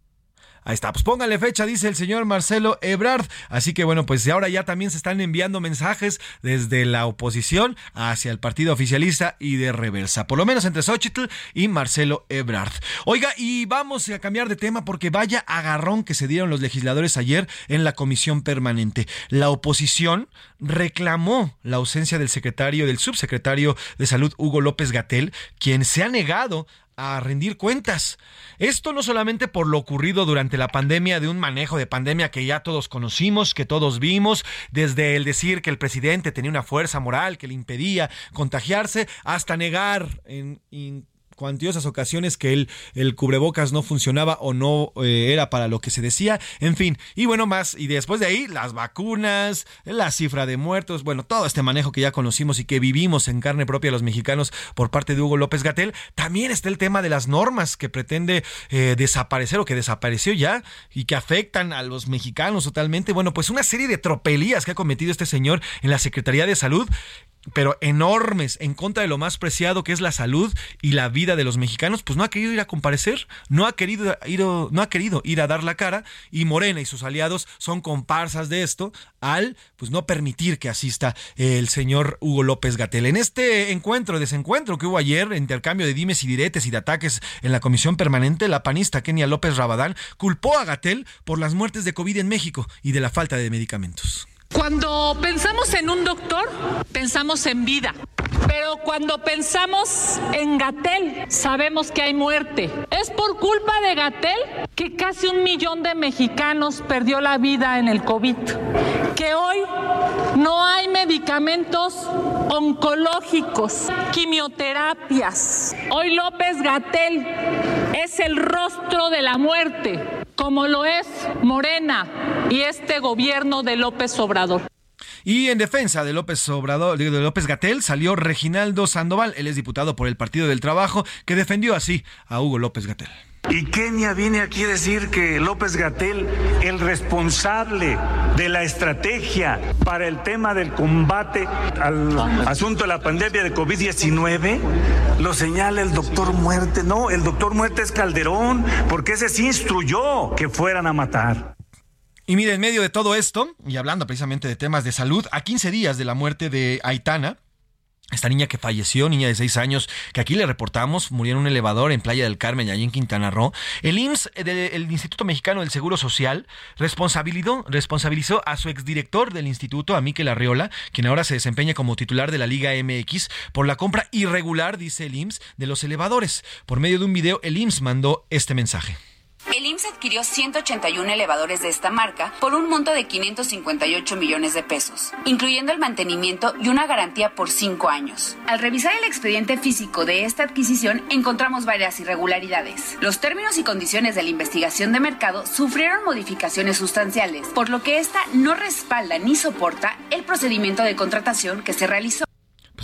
Ahí está, pues póngale fecha, dice el señor Marcelo Ebrard. Así que bueno, pues ahora ya también se están enviando mensajes desde la oposición hacia el partido oficialista y de reversa, por lo menos entre Xochitl y Marcelo Ebrard. Oiga, y vamos a cambiar de tema porque vaya agarrón que se dieron los legisladores ayer en la comisión permanente. La oposición reclamó la ausencia del secretario, del subsecretario de Salud, Hugo López Gatel, quien se ha negado a rendir cuentas. Esto no solamente por lo ocurrido durante la pandemia de un manejo de pandemia que ya todos conocimos, que todos vimos, desde el decir que el presidente tenía una fuerza moral que le impedía contagiarse, hasta negar en, cuantiosas ocasiones que el, el cubrebocas no funcionaba o no eh, era para lo que se decía, en fin, y bueno, más, y después de ahí, las vacunas, la cifra de muertos, bueno, todo este manejo que ya conocimos y que vivimos en carne propia los mexicanos por parte de Hugo López Gatel, también está el tema de las normas que pretende eh, desaparecer o que desapareció ya y que afectan a los mexicanos totalmente, bueno, pues una serie de tropelías que ha cometido este señor en la Secretaría de Salud pero enormes en contra de lo más preciado que es la salud y la vida de los mexicanos, pues no ha querido ir a comparecer, no ha querido ir, no ha querido ir a dar la cara y Morena y sus aliados son comparsas de esto al pues no permitir que asista el señor Hugo López Gatel. En este encuentro, desencuentro que hubo ayer, intercambio de dimes y diretes y de ataques en la comisión permanente, la panista Kenia López Rabadán culpó a Gatel por las muertes de COVID en México y de la falta de medicamentos. Cuando pensamos en un doctor, pensamos en vida. Pero cuando pensamos en Gatel, sabemos que hay muerte. Es por culpa de Gatel que casi un millón de mexicanos perdió la vida en el COVID. Que hoy no hay medicamentos oncológicos, quimioterapias. Hoy López Gatel es el rostro de la muerte, como lo es Morena y este gobierno de López Obrador. Y en defensa de López Obrador, de López Gatel, salió Reginaldo Sandoval. Él es diputado por el Partido del Trabajo, que defendió así a Hugo López Gatel. Y Kenia viene aquí a decir que López Gatel, el responsable de la estrategia para el tema del combate al asunto de la pandemia de COVID-19, lo señala el doctor Muerte. No, el doctor Muerte es Calderón, porque ese sí instruyó que fueran a matar. Y mire, en medio de todo esto, y hablando precisamente de temas de salud, a 15 días de la muerte de Aitana, esta niña que falleció, niña de 6 años, que aquí le reportamos, murió en un elevador en Playa del Carmen, allí en Quintana Roo. El IMSS, el Instituto Mexicano del Seguro Social, responsabilizó, responsabilizó a su exdirector del instituto, a Miquel Arriola, quien ahora se desempeña como titular de la Liga MX, por la compra irregular, dice el IMSS, de los elevadores. Por medio de un video, el IMSS mandó este mensaje. El IMSS adquirió 181 elevadores de esta marca por un monto de 558 millones de pesos, incluyendo el mantenimiento y una garantía por cinco años. Al revisar el expediente físico de esta adquisición, encontramos varias irregularidades. Los términos y condiciones de la investigación de mercado sufrieron modificaciones sustanciales, por lo que esta no respalda ni soporta el procedimiento de contratación que se realizó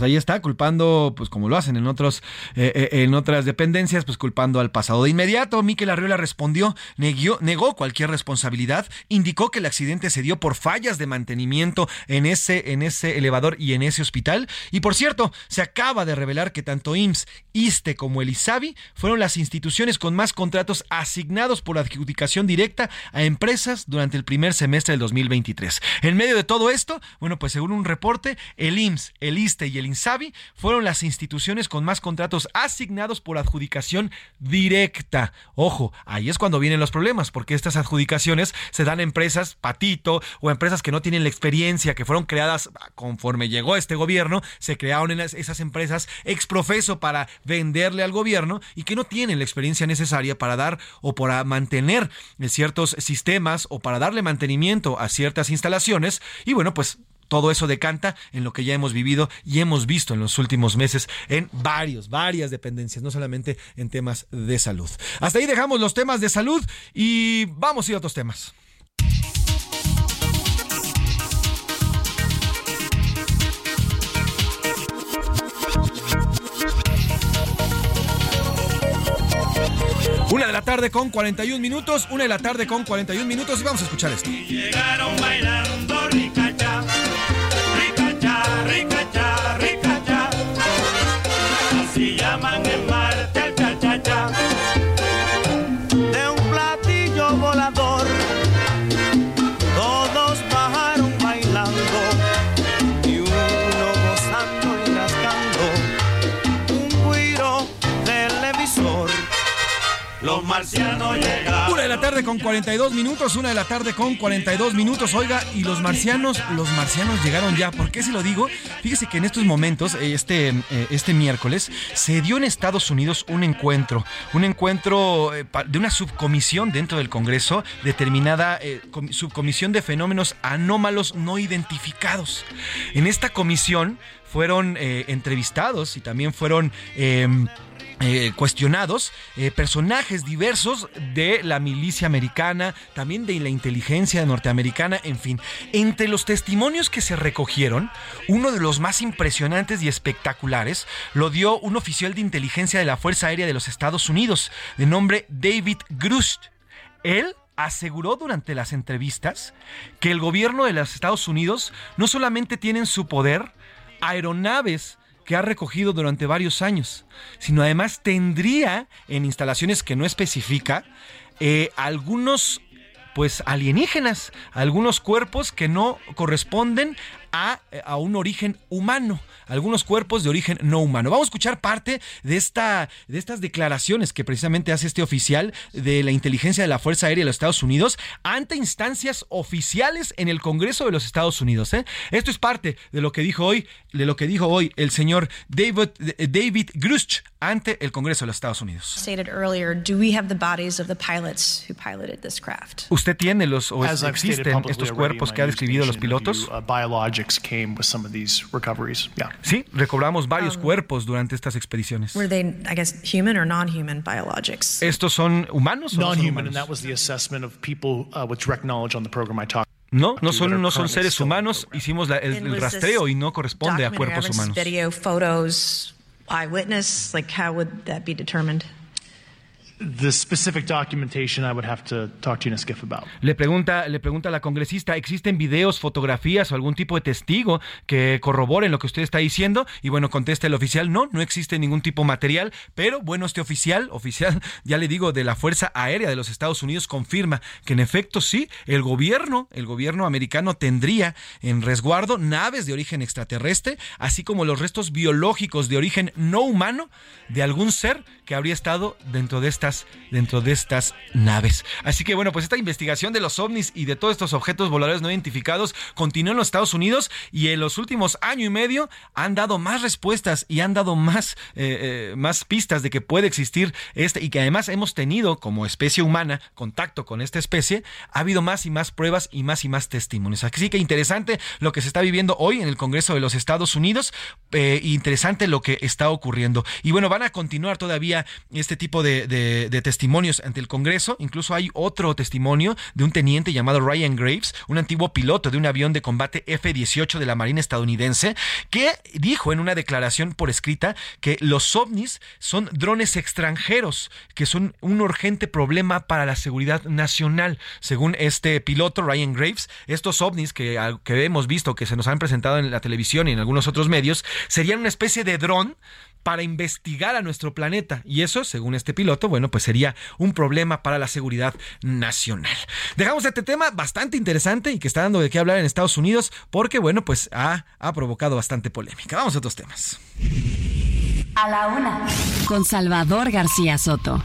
pues ahí está, culpando, pues como lo hacen en otros, eh, eh, en otras dependencias, pues culpando al pasado. De inmediato, Miquel Arriola respondió, negó cualquier responsabilidad, indicó que el accidente se dio por fallas de mantenimiento en ese, en ese elevador y en ese hospital. Y por cierto, se acaba de revelar que tanto IMSS, ISTE como el ISABI fueron las instituciones con más contratos asignados por adjudicación directa a empresas durante el primer semestre del 2023. En medio de todo esto, bueno, pues según un reporte, el IMSS, el ISTE y el INSABI fueron las instituciones con más contratos asignados por adjudicación directa. Ojo, ahí es cuando vienen los problemas, porque estas adjudicaciones se dan a empresas patito o empresas que no tienen la experiencia, que fueron creadas conforme llegó este gobierno, se crearon esas empresas exprofeso para venderle al gobierno y que no tienen la experiencia necesaria para dar o para mantener ciertos sistemas o para darle mantenimiento a ciertas instalaciones y bueno, pues todo eso decanta en lo que ya hemos vivido y hemos visto en los últimos meses en varios, varias dependencias, no solamente en temas de salud. Hasta ahí dejamos los temas de salud y vamos a ir a otros temas. Una de la tarde con 41 minutos, una de la tarde con 41 minutos y vamos a escuchar esto. Llegaron bailando marcianos llegaron. Una de la tarde con 42 minutos, una de la tarde con 42 minutos. Oiga, y los marcianos, los marcianos llegaron ya. ¿Por qué se lo digo? Fíjese que en estos momentos, eh, este, eh, este miércoles, se dio en Estados Unidos un encuentro, un encuentro eh, de una subcomisión dentro del Congreso, determinada com- subcomisión de fenómenos anómalos no identificados. En esta comisión fueron eh, entrevistados y también fueron... em, eh, cuestionados eh, personajes diversos de la milicia americana, también de la inteligencia norteamericana, en fin. Entre los testimonios que se recogieron, uno de los más impresionantes y espectaculares lo dio un oficial de inteligencia de la Fuerza Aérea de los Estados Unidos, de nombre David Grust. Él aseguró durante las entrevistas que el gobierno de los Estados Unidos no solamente tiene en su poder aeronaves que ha recogido durante varios años, sino además tendría en instalaciones que no especifica eh, algunos pues alienígenas, algunos cuerpos que no corresponden a, a un origen humano, algunos cuerpos de origen no humano. Vamos a escuchar parte de, esta, de estas declaraciones que precisamente hace este oficial de la inteligencia de la Fuerza Aérea de los Estados Unidos ante instancias oficiales en el Congreso de los Estados Unidos. ¿eh? Esto es parte de lo que dijo hoy, de lo que dijo hoy el señor David, David Grush ante el Congreso de los Estados Unidos. ¿Usted tiene los o existen estos cuerpos que ha describido los pilotos? Sí, recobramos varios Um, cuerpos durante estas expediciones. Were they, I guess, human or non-human biologics? ¿Estos son humanos o no son Non-human, and humanos? that was the assessment of people uh, with direct knowledge on the program I talked. No, no son, no son seres humanos. Hicimos la- el, And el rastreo y no corresponde a cuerpos humanos. Video, photos, eyewitness. Like, how would that be determined? The specific documentation I would have to talk to UNISCIF about. Le pregunta, le pregunta a la congresista, ¿existen videos, fotografías o algún tipo de testigo que corroboren lo que usted está diciendo? Y bueno, contesta el oficial, no, no existe ningún tipo de material, pero bueno, este oficial, oficial, ya le digo, de la Fuerza Aérea de los Estados Unidos confirma que en efecto sí, el gobierno, el gobierno americano tendría en resguardo naves de origen extraterrestre, así como los restos biológicos de origen no humano de algún ser que habría estado dentro de dentro de estas naves. Así que bueno, pues esta investigación de los ovnis y de todos estos objetos voladores no identificados continúa en los Estados Unidos y en los últimos año y medio han dado más respuestas y han dado más eh, eh, más pistas de que puede existir este y que además hemos tenido como especie humana contacto con esta especie. Ha habido más y más pruebas y más y más testimonios. Así que interesante lo que se está viviendo hoy en el Congreso de los Estados Unidos. eh, interesante lo que está ocurriendo. Y bueno, van a continuar todavía este tipo de- de testimonios ante el Congreso. Incluso hay otro testimonio de un teniente llamado Ryan Graves, un antiguo piloto de un avión de combate F-18 de la Marina estadounidense, que dijo en una declaración por escrita que los ovnis son drones extranjeros, que son un urgente problema para la seguridad nacional. Según este piloto, Ryan Graves, estos ovnis que, que hemos visto, que se nos han presentado en la televisión y en algunos otros medios, serían una especie de dron para investigar a nuestro planeta. Y eso, según este piloto, bueno, pues sería un problema para la seguridad nacional. Dejamos este tema bastante interesante y que está dando de qué hablar en Estados Unidos porque, bueno, pues ha, ha provocado bastante polémica. Vamos a otros temas. A la una. Con Salvador García Soto.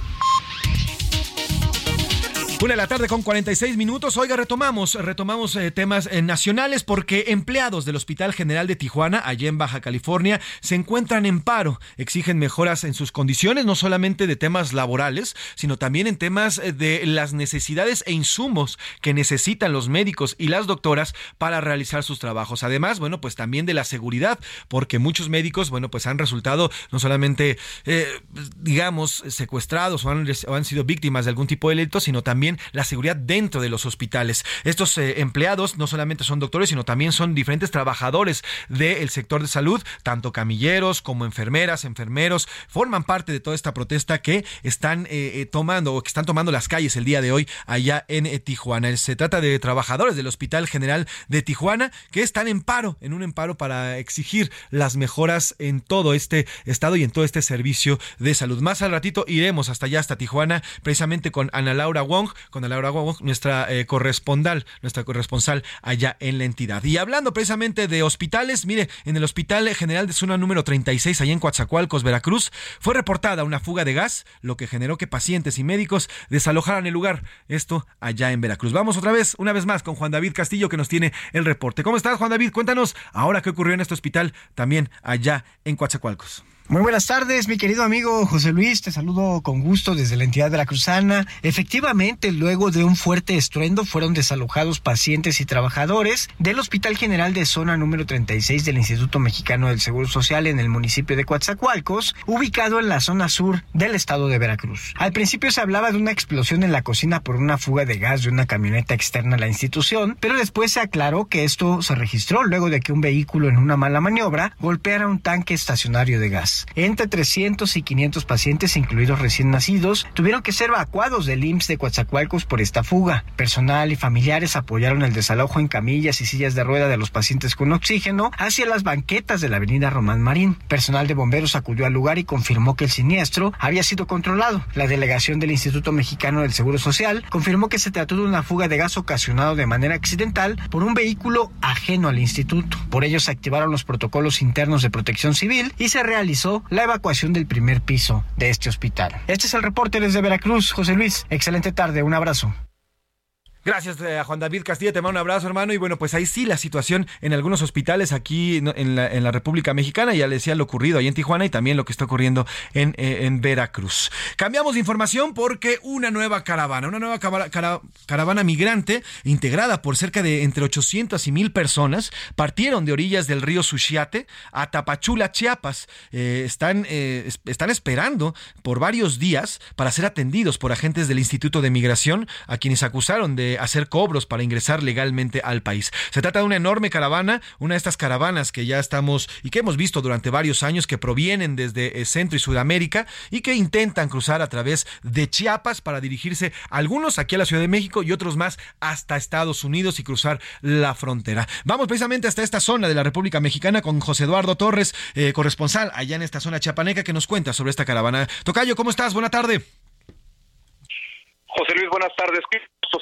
Una de la tarde con 46 minutos. Oiga, retomamos, retomamos eh, temas eh, nacionales porque empleados del Hospital General de Tijuana, allá en Baja California, se encuentran en paro. Exigen mejoras en sus condiciones, no solamente de temas laborales, sino también en temas eh, de las necesidades e insumos que necesitan los médicos y las doctoras para realizar sus trabajos. Además, bueno, pues también de la seguridad, porque muchos médicos, bueno, pues han resultado no solamente, digamos, secuestrados o han, o han sido víctimas de algún tipo de delito, sino también la seguridad dentro de los hospitales. Estos eh, empleados no solamente son doctores, sino también son diferentes trabajadores del sector de salud, tanto camilleros como enfermeras, enfermeros, forman parte de toda esta protesta que están eh, eh, tomando o que están tomando las calles el día de hoy allá en Tijuana. Se trata de trabajadores del Hospital General de Tijuana que están en paro, en un emparo para exigir las mejoras en todo este estado y en todo este servicio de salud. Más al ratito iremos hasta allá, hasta Tijuana, precisamente con Ana Laura Wong, con Laura Wong, nuestra eh, corresponsal, nuestra corresponsal allá en la entidad. Y hablando precisamente de hospitales, mire, en el Hospital General de Zona número 36, allá en Coatzacoalcos, Veracruz, fue reportada una fuga de gas, lo que generó que pacientes y médicos desalojaran el lugar. Esto allá en Veracruz. Vamos otra vez, una vez más, con Juan David Castillo, que nos tiene el reporte. ¿Cómo estás, Juan David? Cuéntanos ahora qué ocurrió en este hospital también allá en Coatzacoalcos. Muy buenas tardes, mi querido amigo José Luis, te saludo con gusto desde la entidad veracruzana. Efectivamente, luego de un fuerte estruendo fueron desalojados pacientes y trabajadores del Hospital General de Zona número 36 del Instituto Mexicano del Seguro Social en el municipio de Coatzacoalcos, ubicado en la zona sur del estado de Veracruz. Al principio se hablaba de una explosión en la cocina por una fuga de gas de una camioneta externa a la institución, pero después se aclaró que esto se registró luego de que un vehículo en una mala maniobra golpeara un tanque estacionario de gas. Entre 300 y 500 pacientes, incluidos recién nacidos, tuvieron que ser evacuados del IMSS de Coatzacoalcos por esta fuga. Personal y familiares apoyaron el desalojo en camillas y sillas de rueda de los pacientes con oxígeno hacia las banquetas de la avenida Román Marín. Personal de bomberos acudió al lugar y confirmó que el siniestro había sido controlado. La delegación del Instituto Mexicano del Seguro Social confirmó que se trató de una fuga de gas ocasionado de manera accidental por un vehículo ajeno al instituto. Por ello se activaron los protocolos internos de protección civil y se realizó la evacuación del primer piso de este hospital. Este es el reporte desde Veracruz, José Luis. Excelente tarde, un abrazo. Gracias eh, a Juan David Castilla, te mando un abrazo hermano y bueno pues ahí sí la situación en algunos hospitales aquí en la, en la República Mexicana, ya le decía lo ocurrido ahí en Tijuana y también lo que está ocurriendo en, eh, Veracruz. Cambiamos de información porque una nueva caravana, una nueva caravana migrante integrada por cerca de entre 800 y 1000 personas partieron de orillas del río Suchiate a Tapachula, Chiapas. Eh, están, están esperando por varios días para ser atendidos por agentes del Instituto de Migración a quienes acusaron de hacer cobros para ingresar legalmente al país. Se trata de una enorme caravana, una de estas caravanas que ya estamos y que hemos visto durante varios años que provienen desde eh, Centro y Sudamérica y que intentan cruzar a través de Chiapas para dirigirse algunos aquí a la Ciudad de México y otros más hasta Estados Unidos y cruzar la frontera. Vamos precisamente hasta esta zona de la República Mexicana con José Eduardo Torres, eh, corresponsal allá en esta zona chiapaneca que nos cuenta sobre esta caravana. Tocayo, ¿cómo estás? Buena tarde. José Luis, buenas tardes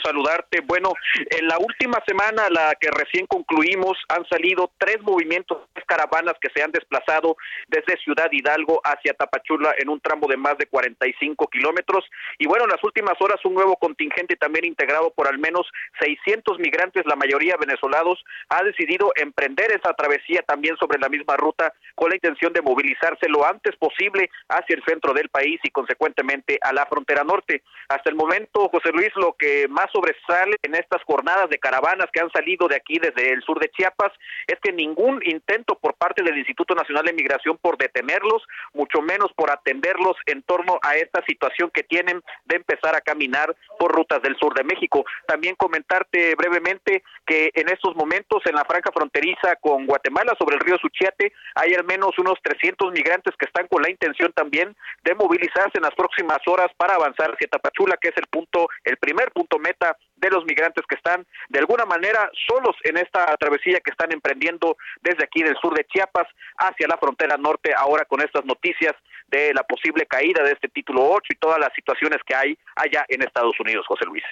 saludarte. Bueno, en la última semana, la que recién concluimos, han salido tres movimientos, tres caravanas que se han desplazado desde Ciudad Hidalgo hacia Tapachula en un tramo de más de 45 kilómetros. Y bueno, en las últimas horas, un nuevo contingente también integrado por al menos 600 migrantes, la mayoría venezolanos, ha decidido emprender esa travesía también sobre la misma ruta con la intención de movilizarse lo antes posible hacia el centro del país y consecuentemente a la frontera norte. Hasta el momento, José Luis, lo que más sobresale en estas jornadas de caravanas que han salido de aquí desde el sur de Chiapas es que ningún intento por parte del Instituto Nacional de Migración por detenerlos, mucho menos por atenderlos en torno a esta situación que tienen de empezar a caminar por rutas del sur de México. También comentarte brevemente que en estos momentos en la franja fronteriza con Guatemala sobre el río Suchiate hay al menos unos 300 migrantes que están con la intención también de movilizarse en las próximas horas para avanzar hacia Tapachula, que es el punto, el primer punto meta de los migrantes que están de alguna manera solos en esta travesía que están emprendiendo desde aquí del sur de Chiapas hacia la frontera norte, ahora con estas noticias de la posible caída de este título 8 y todas las situaciones que hay allá en Estados Unidos, José Luis.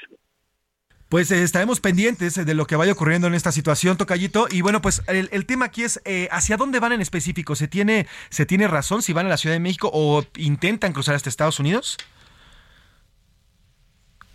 Pues eh, estaremos pendientes de lo que vaya ocurriendo en esta situación, Tocayito. Y bueno, pues el, tema aquí es eh, hacia dónde van en específico. ¿Se tiene, ¿Se tiene razón si van a la Ciudad de México o intentan cruzar hasta Estados Unidos?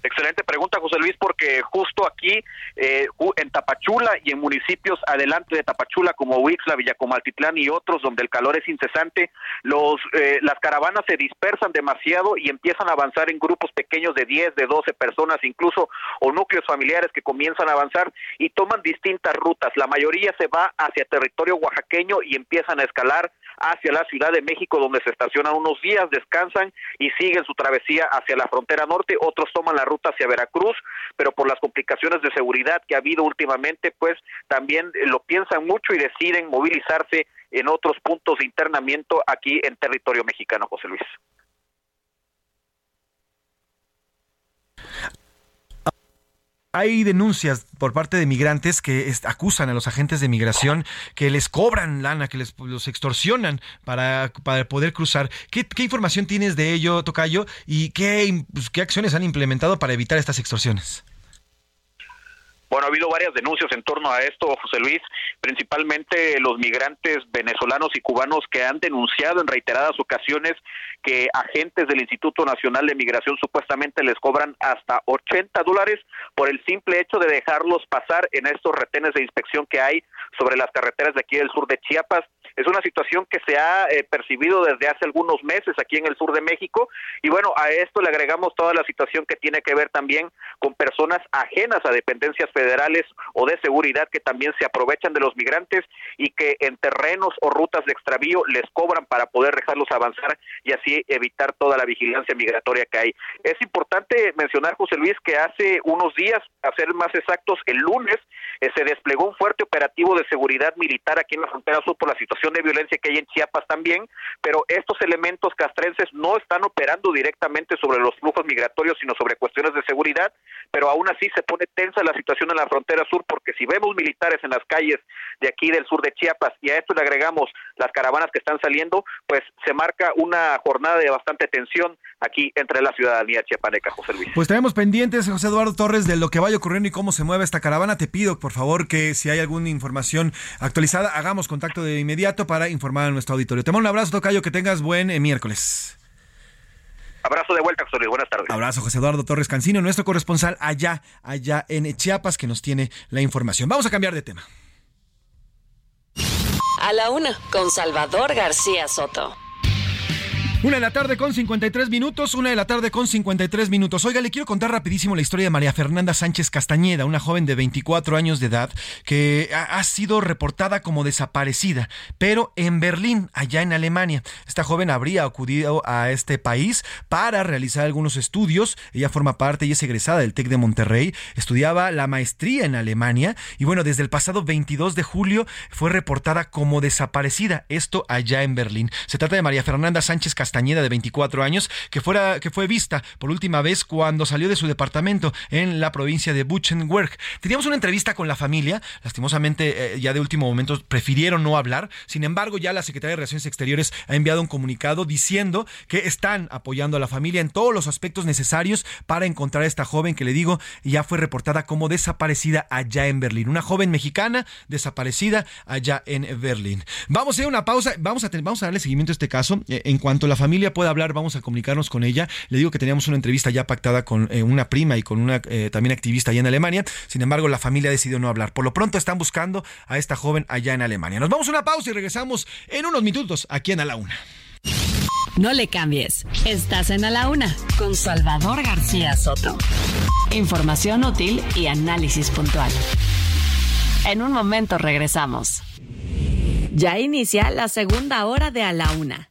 Excelente pregunta, José Luis, porque justo aquí eh, en Tapachula y en municipios adelante de Tapachula como Huixla, Villacomaltitlán y otros donde el calor es incesante, los eh, las caravanas se dispersan demasiado y empiezan a avanzar en grupos pequeños de 10, de 12 personas incluso o núcleos familiares que comienzan a avanzar y toman distintas rutas. La mayoría se va hacia territorio oaxaqueño y empiezan a escalar hacia la Ciudad de México donde se estacionan unos días, descansan y siguen su travesía hacia la frontera norte. Otros toman la ruta hacia Veracruz, pero por las complicaciones de seguridad que ha habido últimamente, pues también lo piensan mucho y deciden movilizarse en otros puntos de internamiento aquí en territorio mexicano, José Luis. Hay denuncias por parte de migrantes que acusan a los agentes de migración que les cobran lana, que les los extorsionan para, para poder cruzar. ¿Qué, información tienes de ello, Tocayo? ¿Y qué, pues, qué acciones han implementado para evitar estas extorsiones? Bueno, ha habido varias denuncias en torno a esto, José Luis, principalmente los migrantes venezolanos y cubanos que han denunciado en reiteradas ocasiones que agentes del Instituto Nacional de Migración supuestamente les cobran hasta 80 dólares por el simple hecho de dejarlos pasar en estos retenes de inspección que hay sobre las carreteras de aquí del sur de Chiapas. Es una situación que se ha eh, percibido desde hace algunos meses aquí en el sur de México y bueno, a esto le agregamos toda la situación que tiene que ver también con personas ajenas a dependencias federales o de seguridad que también se aprovechan de los migrantes y que en terrenos o rutas de extravío les cobran para poder dejarlos avanzar y así evitar toda la vigilancia migratoria que hay. Es importante mencionar, José Luis, que hace unos días, a ser más exactos, el lunes, eh, se desplegó un fuerte operativo de seguridad militar aquí en la frontera sur por la situación de violencia que hay en Chiapas también, pero estos elementos castrenses no están operando directamente sobre los flujos migratorios, sino sobre cuestiones de seguridad, pero aún así se pone tensa la situación en la frontera sur, porque si vemos militares en las calles de aquí del sur de Chiapas y a esto le agregamos las caravanas que están saliendo, pues se marca una jornada de bastante tensión aquí entre la ciudadanía chiapaneca, José Luis. Pues tenemos pendientes, José Eduardo Torres, de lo que vaya ocurriendo y cómo se mueve esta caravana. Te pido, por favor, que si hay alguna información actualizada, hagamos contacto de inmediato para informar a nuestro auditorio. Te mando un abrazo, Tocayo, que tengas buen eh, miércoles. Abrazo de vuelta, José Luis. Buenas tardes. Abrazo, José Eduardo Torres Cancino, nuestro corresponsal allá, allá en Chiapas, que nos tiene la información. Vamos a cambiar de tema. A la una, con Salvador García Soto. Una de la tarde con 53 minutos, una de la tarde con 53 minutos. Oiga, le quiero contar rapidísimo la historia de María Fernanda Sánchez Castañeda, una joven de 24 años de edad que ha, sido reportada como desaparecida, pero en Berlín, allá en Alemania. Esta joven habría acudido a este país para realizar algunos estudios. Ella forma parte y es egresada del TEC de Monterrey. Estudiaba la maestría en Alemania y bueno, desde el pasado 22 de julio fue reportada como desaparecida. Esto allá en Berlín. Se trata de María Fernanda Sánchez Castañeda Castañeda, de 24 años, que, fuera, que fue vista por última vez cuando salió de su departamento en la provincia de Buchenwald. Teníamos una entrevista con la familia, lastimosamente eh, ya de último momento prefirieron no hablar, sin embargo ya la Secretaría de Relaciones Exteriores ha enviado un comunicado diciendo que están apoyando a la familia en todos los aspectos necesarios para encontrar a esta joven que le digo ya fue reportada como desaparecida allá en Berlín. Una joven mexicana desaparecida allá en Berlín. Vamos a hacer una pausa, vamos a, vamos a darle seguimiento a este caso eh, en cuanto la familia pueda hablar, vamos a comunicarnos con ella. Le digo que teníamos una entrevista ya pactada con eh, una prima y con una eh, también activista allá en Alemania. Sin embargo, la familia ha decidido no hablar. Por lo pronto están buscando a esta joven allá en Alemania. Nos vamos a una pausa y regresamos en unos minutos aquí en A la Una. No le cambies. Estás en A la Una con Salvador García Soto. Información útil y análisis puntual. En un momento regresamos. Ya inicia la segunda hora de A la Una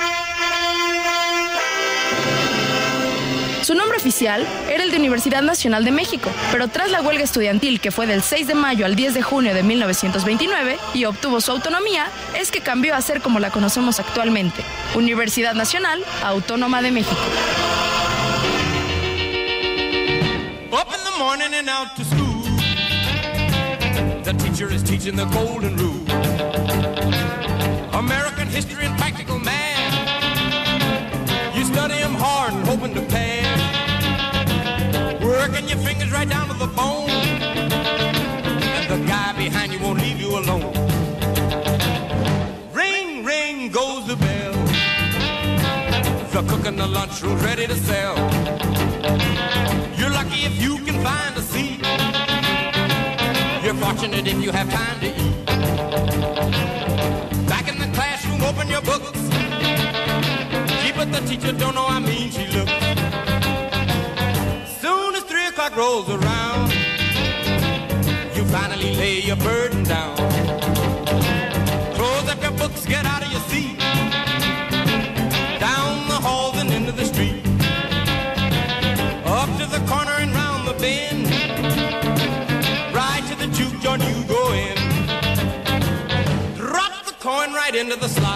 Su nombre oficial era el de Universidad Nacional de México, pero tras la huelga estudiantil que fue del 6 de mayo al 10 de junio de 1929 y obtuvo su autonomía, es que cambió a ser como la conocemos actualmente, Universidad Nacional Autónoma de México. American history and practical math. You study them hard hoping to. Working your fingers right down to the bone. And the guy behind you won't leave you alone. Ring, ring goes the bell. The cook in the lunchroom's ready to sell. You're lucky if you can find a seat. You're fortunate if you have time to eat. Back in the classroom, open your books. Keep it, the teacher don't know how mean she looks clock rolls around, you finally lay your burden down. Close up your books, get out of your seat. Down the halls and into the street. Up to the corner and round the bend. Right to the juke joint you go in. Drop the coin right into the slot.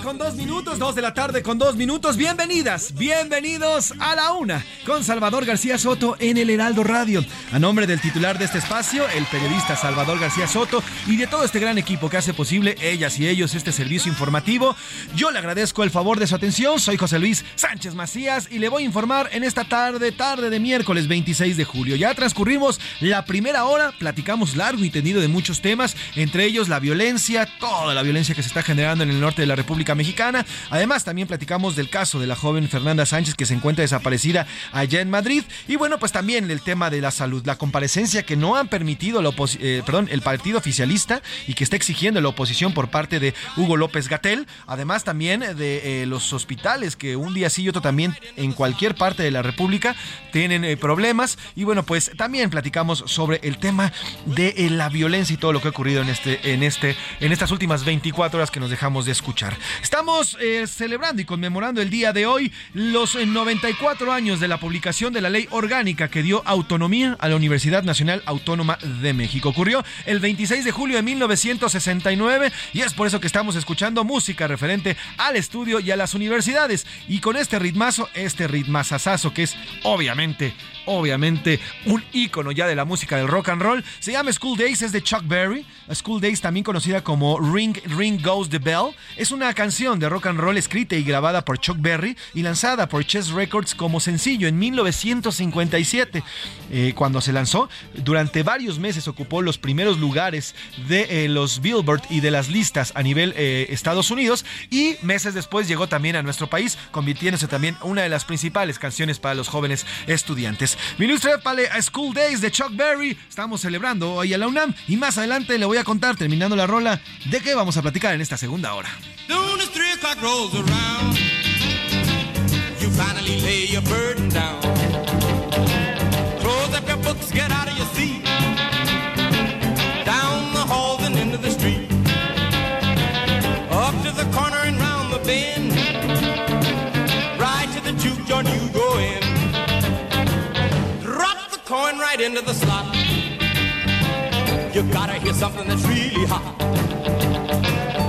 Con dos minutos, dos de la tarde con dos minutos. Bienvenidas, bienvenidos a la una con Salvador García Soto en el Heraldo Radio. A nombre del titular de este espacio, el periodista Salvador García Soto y de todo este gran equipo que hace posible ellas y ellos este servicio informativo, yo le agradezco el favor de su atención. Soy José Luis Sánchez Macías y le voy a informar en esta tarde, tarde de miércoles 26 de julio. Ya transcurrimos la primera hora, platicamos largo y tendido de muchos temas, entre ellos la violencia, toda la violencia que se está generando en el norte de la República Mexicana. Además, también platicamos del caso de la joven Fernanda Sánchez que se encuentra desaparecida allá en Madrid. Y bueno, pues también el tema de la salud, la comparecencia que no han permitido la eh, perdón, el partido oficialista y que está exigiendo la oposición por parte de Hugo López Gatel. Además, también de eh, los hospitales que un día sí y otro también en cualquier parte de la República tienen eh, problemas. Y bueno, pues también platicamos sobre el tema de la violencia y todo lo que ha ocurrido en este, en este, en estas últimas 24 horas que nos dejamos de escuchar. Estamos celebrando y conmemorando el día de hoy los 94 años de la publicación de la ley orgánica que dio autonomía a la Universidad Nacional Autónoma de México. Ocurrió el 26 de julio de 1969 y es por eso que estamos escuchando música referente al estudio y a las universidades. Y con este ritmazo, este ritmazazazo que es obviamente obviamente un ícono ya de la música del rock and roll. Se llama School Days, es de Chuck Berry. School Days, también conocida como Ring Ring Goes the Bell, es una canción de rock and roll escrita y grabada por Chuck Berry y lanzada por Chess Records como sencillo en 1957. Eh, cuando se lanzó, durante varios meses ocupó los primeros lugares de eh, los Billboard y de las listas a nivel eh, Estados Unidos y meses después llegó también a nuestro país, convirtiéndose también una de las principales canciones para los jóvenes estudiantes. Mi ilustre Pale a School Days de Chuck Berry, estamos celebrando hoy a la UNAM y más adelante le voy a contar, terminando la rola, de qué vamos a platicar en esta segunda hora. Get out of your seat. Down the halls and into the street. Up to the corner and round the bend. Right to the juke joint you go in. Drop the coin right into the slot. You gotta hear something that's really hot.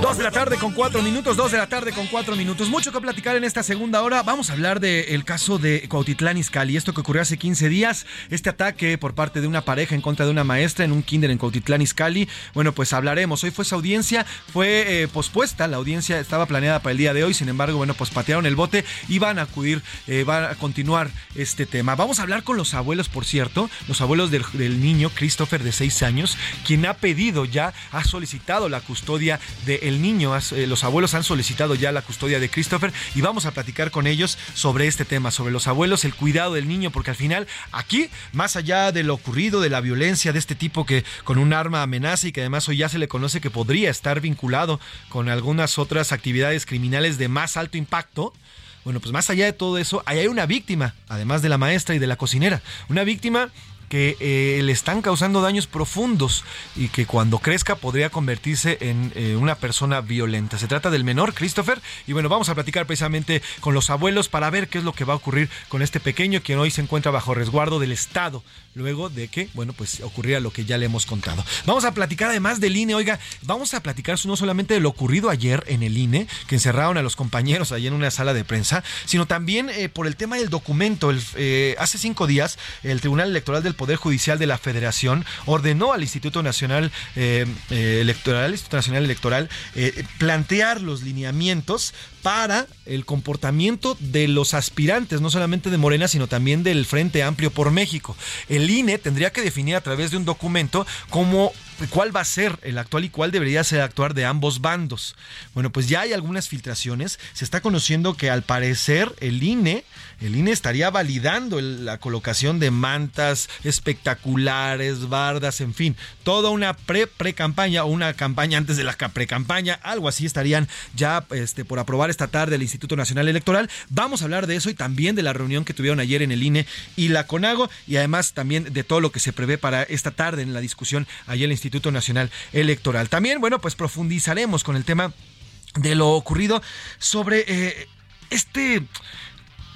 Dos de la tarde con cuatro minutos, dos de la tarde con cuatro minutos. Mucho que platicar en esta segunda hora. Vamos a hablar del caso de Cuautitlán Izcalli, esto que ocurrió hace 15 días, este ataque por parte de una pareja en contra de una maestra en un kinder en Cuautitlán Izcalli. Bueno, pues hablaremos. Hoy fue esa audiencia, fue eh, pospuesta, la audiencia estaba planeada para el día de hoy, sin embargo, bueno, pues patearon el bote y van a acudir, eh, van a continuar este tema. Vamos a hablar con los abuelos, por cierto, los abuelos del, niño Christopher de 6 años, quien ha pedido ya, ha solicitado la custodia del niño. Eh, los abuelos han solicitado ya la custodia de Christopher y vamos a platicar con ellos sobre este tema, sobre los abuelos, el cuidado del niño, porque al final aquí, más allá de lo ocurrido, de la violencia de este tipo que con un arma amenaza y que además hoy ya se le conoce que podría estar vinculado con algunas otras actividades criminales de más alto impacto, bueno, pues más allá de todo eso, ahí hay una víctima, además de la maestra y de la cocinera. Una víctima que eh, le están causando daños profundos y que cuando crezca podría convertirse en eh, una persona violenta. Se trata del menor Christopher y bueno, vamos a platicar precisamente con los abuelos para ver qué es lo que va a ocurrir con este pequeño quien hoy se encuentra bajo resguardo del Estado luego de que, bueno, pues ocurriera lo que ya le hemos contado. Vamos a platicar además del INE, oiga, vamos a platicar no solamente de lo ocurrido ayer en el INE, que encerraron a los compañeros allí en una sala de prensa, sino también eh, por el tema del documento. hace cinco días, el Tribunal Electoral del Poder Judicial de la Federación ordenó al Instituto Nacional eh, eh, Electoral, Instituto Nacional Electoral, eh, plantear los lineamientos para el comportamiento de los aspirantes, no solamente de Morena, sino también del Frente Amplio por México. El INE tendría que definir a través de un documento cómo cuál va a ser el actual y cuál debería ser el actuar de ambos bandos. Bueno, pues ya hay algunas filtraciones. Se está conociendo que al parecer el INE, el INE estaría validando la colocación de mantas espectaculares, bardas, en fin, toda una pre-pre-campaña o una campaña antes de la pre-campaña, algo así estarían ya este, por aprobar esta tarde el Instituto Nacional Electoral. Vamos a hablar de eso y también de la reunión que tuvieron ayer en el INE y la CONAGO y además también de todo lo que se prevé para esta tarde en la discusión allí en el Instituto Nacional Electoral. También, bueno, pues profundizaremos con el tema de lo ocurrido sobre eh, este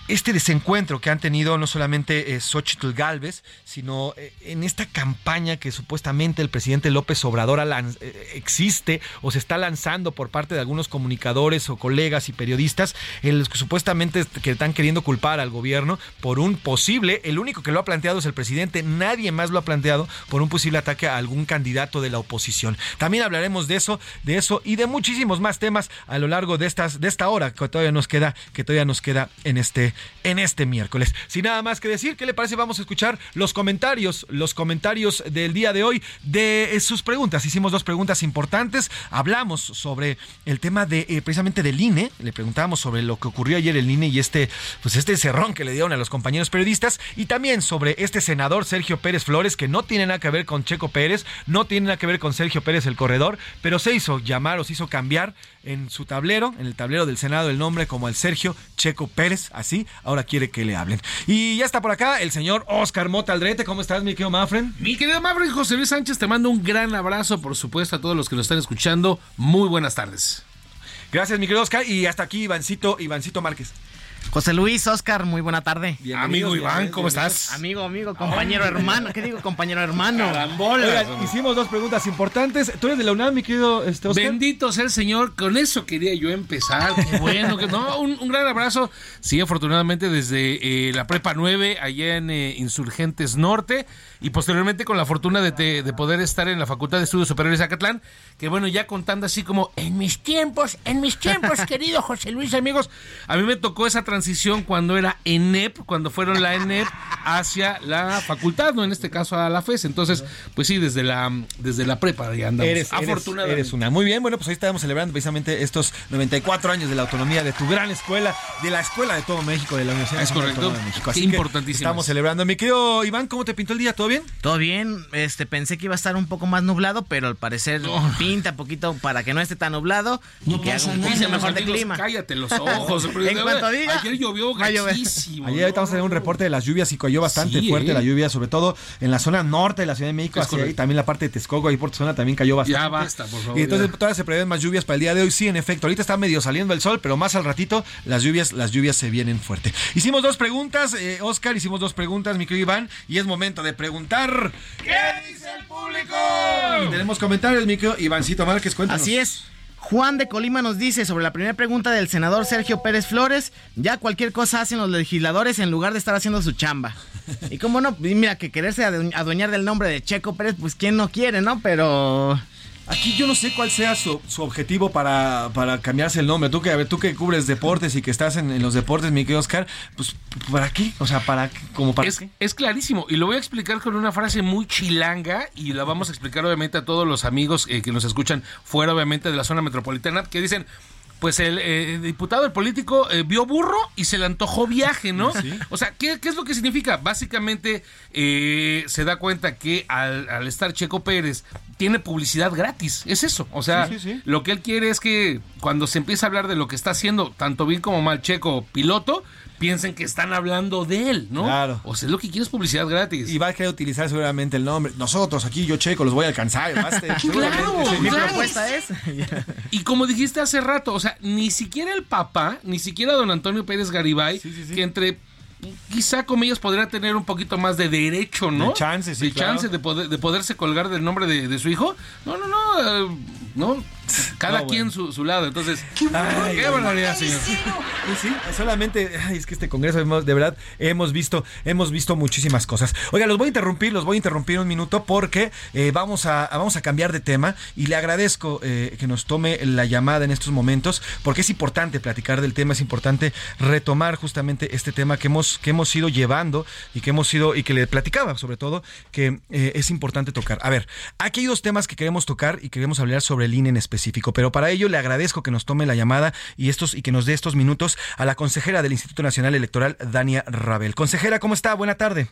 este desencuentro que han tenido no solamente eh, Xochitl Galvez, sino eh, en esta campaña que supuestamente el presidente López Obrador eh, existe o se está lanzando por parte de algunos comunicadores o colegas y periodistas, en los que supuestamente que están queriendo culpar al gobierno por un posible, el único que lo ha planteado es el presidente, nadie más lo ha planteado por un posible ataque a algún candidato de la oposición. También hablaremos de eso, de eso y de muchísimos más temas a lo largo de estas de esta hora que todavía nos queda, que todavía nos queda en este en este miércoles. Sin nada más que decir, ¿qué le parece? Vamos a escuchar los comentarios, los comentarios del día de hoy de eh, sus preguntas. Hicimos dos preguntas importantes. Hablamos sobre el tema de eh, precisamente del INE. Le preguntábamos sobre lo que ocurrió ayer el INE y este, pues este cerrón que le dieron a los compañeros periodistas. Y también sobre este senador Sergio Pérez Flores, que no tiene nada que ver con Checo Pérez, no tiene nada que ver con Sergio Pérez el corredor, pero se hizo llamar o se hizo cambiar en su tablero, en el tablero del Senado, el nombre como el Sergio Checo Pérez, así, ahora quiere que le hablen. Y ya está por acá el señor Oscar Mota Aldrete, ¿cómo estás, mi querido Mafren? Mi querido Mafren, José Luis Sánchez, te mando un gran abrazo, por supuesto, a todos los que nos están escuchando. Muy buenas tardes. Gracias, mi querido Oscar, y hasta aquí Ivancito, Ivancito Márquez. José Luis, Oscar, muy buena tarde. amigo Iván, ¿cómo estás? Amigo, amigo, compañero hermano. ¿Qué digo, compañero hermano? Oigan, hicimos dos preguntas importantes. Tú eres de la UNAM, mi querido este, Oscar. Bendito sea el Señor. Con eso quería yo empezar. Qué bueno. Que, no, un, un gran abrazo. Sí, afortunadamente desde eh, la Prepa 9, allá en eh, Insurgentes Norte. Y posteriormente con la fortuna de, te- de poder estar en la Facultad de Estudios Superiores de Acatlán. Que bueno, ya contando así como en mis tiempos, en mis tiempos, querido José Luis, amigos. A mí me tocó esa transición cuando era ENEP, cuando fueron la ENEP hacia la facultad, no en este caso a la FES. Entonces, pues sí, desde la, desde la prepa ya andamos. Eres, eres, afortunadamente. eres una. Muy bien, bueno, pues hoy estamos celebrando precisamente estos 94 años de la autonomía de tu gran escuela, de la escuela de todo México, de la Universidad Es correcto. De México. Así importantísimo Estamos es. celebrando. Mi querido Iván, ¿cómo te pintó el día? ¿Todo bien? Todo bien, este pensé que iba a estar un poco más nublado, pero al parecer pinta poquito para que no esté tan nublado y que haga un poquito mejor de clima. Cállate los ojos. en cuanto diga, Ayer llovió gachísimo. Ayer ahorita vamos a tener un reporte de las lluvias y cayó bastante Sí, fuerte ¿eh? la lluvia, sobre todo en la zona norte de la Ciudad de México, hacia ahí también la parte de Texcoco, ahí por tu zona también cayó bastante. Ya basta, por favor, Y entonces ya. todavía se prevén más lluvias para el día de hoy. Sí, en efecto, ahorita está medio saliendo el sol, pero más al ratito las lluvias, las lluvias se vienen fuerte. Hicimos dos preguntas, eh, Oscar, hicimos dos preguntas, mi querido Iván, y es momento de preguntar. ¿Qué dice el público? Y tenemos comentarios, mi querido Ivancito Márquez, cuéntanos. Así es. Juan de Colima nos dice sobre la primera pregunta del senador Sergio Pérez Flores, ya cualquier cosa hacen los legisladores en lugar de estar haciendo su chamba. Y cómo no, mira que quererse adu- adueñar del nombre de Checo Pérez, pues quién no quiere, ¿no? Pero Aquí yo no sé cuál sea su, su objetivo para, para cambiarse el nombre. Tú que, a ver, tú que cubres deportes y que estás en, en los deportes, mi querido Oscar, pues ¿para qué? O sea, ¿para qué? ¿Como para es, qué? es clarísimo y lo voy a explicar con una frase muy chilanga y la vamos a explicar obviamente a todos los amigos eh, que nos escuchan fuera obviamente de la zona metropolitana que dicen pues el eh, diputado, el político eh, vio burro y se le antojó viaje, ¿no? O sea, ¿qué, qué es lo que significa? Básicamente eh, se da cuenta que al, al estar Checo Pérez tiene publicidad gratis, es eso. O sea, Sí, sí, sí. lo que él quiere es que cuando se empieza a hablar de lo que está haciendo, tanto bien como mal Checo piloto, piensen que están hablando de él, ¿no? Claro. O sea, es lo que quiere es publicidad gratis. Y va a querer utilizar seguramente el nombre. Nosotros aquí, yo checo, los voy a alcanzar. Claro, sí. mi claro. propuesta es Y como dijiste hace rato, o sea, ni siquiera el papá, ni siquiera don Antonio Pérez Garibay, que entre quizá comillas podría tener un poquito más de derecho, ¿no? De chance, sí, De claro. chance de, poder, de poderse colgar del nombre de, de su hijo. No, no, no, eh, no. Cada No, quien bueno. su, su lado. Entonces, Ay, qué ay, barbaridad, señor. Sí, sí, solamente, ay, es que este congreso hemos- de verdad hemos visto, hemos visto muchísimas cosas. Oiga, los voy a interrumpir, los voy a interrumpir un minuto porque eh, vamos a vamos a cambiar de tema y le agradezco eh, que nos tome la llamada en estos momentos porque es importante platicar del tema, es importante retomar justamente este tema que hemos que hemos ido llevando y que hemos ido y que le platicaba sobre todo que eh, es importante tocar. A ver, aquí hay dos temas que queremos tocar y queremos hablar sobre el INE en específico, pero para ello le agradezco que nos tome la llamada y estos y que nos dé estos minutos a la consejera del Instituto Nacional Electoral, Dania Rabel. Consejera, ¿cómo está? Buena tarde.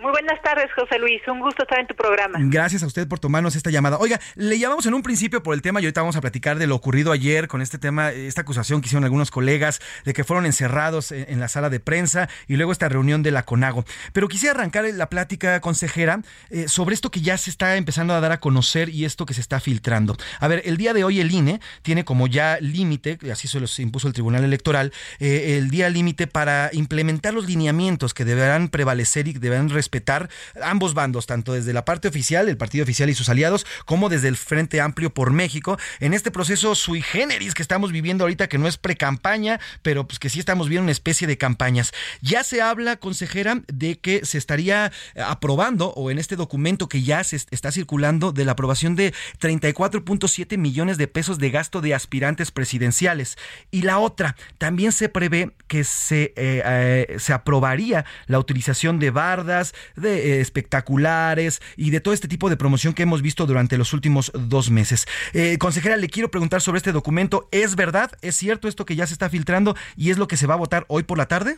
Muy buenas tardes, José Luis. Un gusto estar en tu programa. Gracias a usted por tomarnos esta llamada. Oiga, le llamamos en un principio por el tema y ahorita vamos a platicar de lo ocurrido ayer con este tema, esta acusación que hicieron algunos colegas de que fueron encerrados en, la sala de prensa y luego esta reunión de la CONAGO. Pero quisiera arrancar la plática, consejera, eh, sobre esto que ya se está empezando a dar a conocer y esto que se está filtrando. A ver, el día de hoy el INE tiene como ya límite, así se los impuso el Tribunal Electoral, eh, el día límite para implementar los lineamientos que deberán prevalecer y deberán responder respetar ambos bandos, tanto desde la parte oficial, el partido oficial y sus aliados, como desde el Frente Amplio por México, en este proceso sui generis que estamos viviendo ahorita, que no es pre-campaña, pero pues que sí estamos viendo una especie de campañas. Ya se habla, consejera, de que se estaría aprobando, o en este documento que ya se está circulando, de la aprobación de 34.7 millones de pesos de gasto de aspirantes presidenciales. Y la otra, también se prevé que se, eh, eh, se aprobaría la utilización de bardas, de eh, espectaculares y de todo este tipo de promoción que hemos visto durante los últimos dos meses. consejera, le quiero preguntar sobre este documento. ¿Es verdad? ¿Es cierto esto que ya se está filtrando y es lo que se va a votar hoy por la tarde?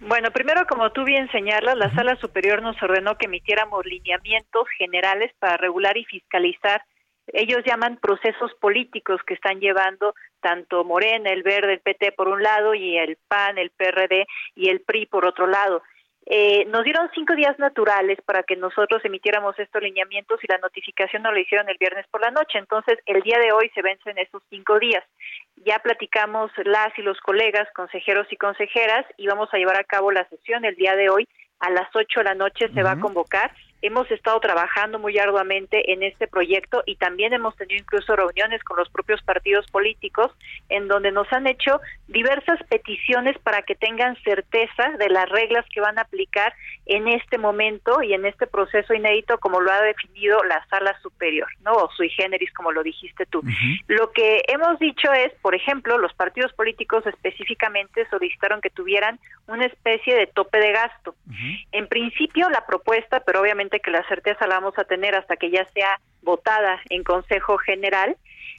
Bueno, primero, como tú bien señalas, la Sala Superior nos ordenó que emitiéramos lineamientos generales para regular y fiscalizar ellos llaman procesos políticos que están llevando tanto Morena, el Verde, el PT por un lado y el PAN, el PRD y el PRI por otro lado. Eh, nos dieron cinco días naturales para que nosotros emitiéramos estos lineamientos y la notificación nos la hicieron el viernes por la noche. Entonces, el día de hoy se vencen esos cinco días. Ya platicamos las y los colegas, consejeros y consejeras, y vamos a llevar a cabo la sesión el día de hoy. A las ocho de la noche se va a convocar hemos estado trabajando muy arduamente en este proyecto y también hemos tenido incluso reuniones con los propios partidos políticos en donde nos han hecho diversas peticiones para que tengan certeza de las reglas que van a aplicar en este momento y en este proceso inédito como lo ha definido la sala superior, ¿no? O sui generis como lo dijiste tú. Lo que hemos dicho es, por ejemplo, los partidos políticos específicamente solicitaron que tuvieran una especie de tope de gasto. En principio la propuesta, pero obviamente que la certeza la vamos a tener hasta que ya sea votada en Consejo General,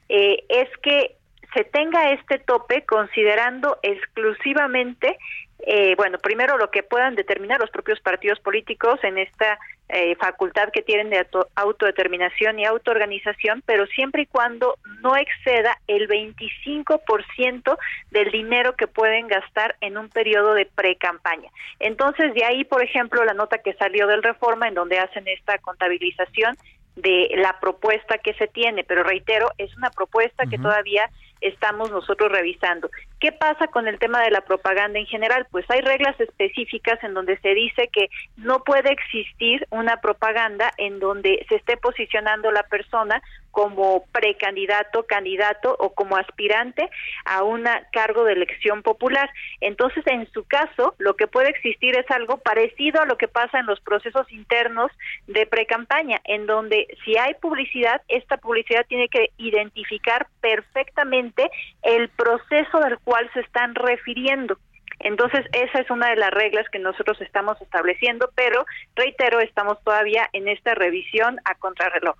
eh, es que se tenga este tope considerando exclusivamente eh, bueno, primero lo que puedan determinar los propios partidos políticos en esta eh, facultad que tienen de autodeterminación y autoorganización, pero siempre y cuando no exceda el 25% del dinero que pueden gastar en un periodo de pre-campaña. Entonces, de ahí, por ejemplo, la nota que salió del Reforma, en donde hacen esta contabilización de la propuesta que se tiene, pero reitero, es una propuesta que todavía estamos nosotros revisando. ¿Qué pasa con el tema de la propaganda en general? Pues hay reglas específicas en donde se dice que no puede existir una propaganda en donde se esté posicionando la persona como precandidato, candidato o como aspirante a un cargo de elección popular. Entonces, en su caso, lo que puede existir es algo parecido a lo que pasa en los procesos internos de precampaña, en donde si hay publicidad, esta publicidad tiene que identificar perfectamente el proceso del cual se están refiriendo. Entonces, esa es una de las reglas que nosotros estamos estableciendo, pero reitero, estamos todavía en esta revisión a contrarreloj.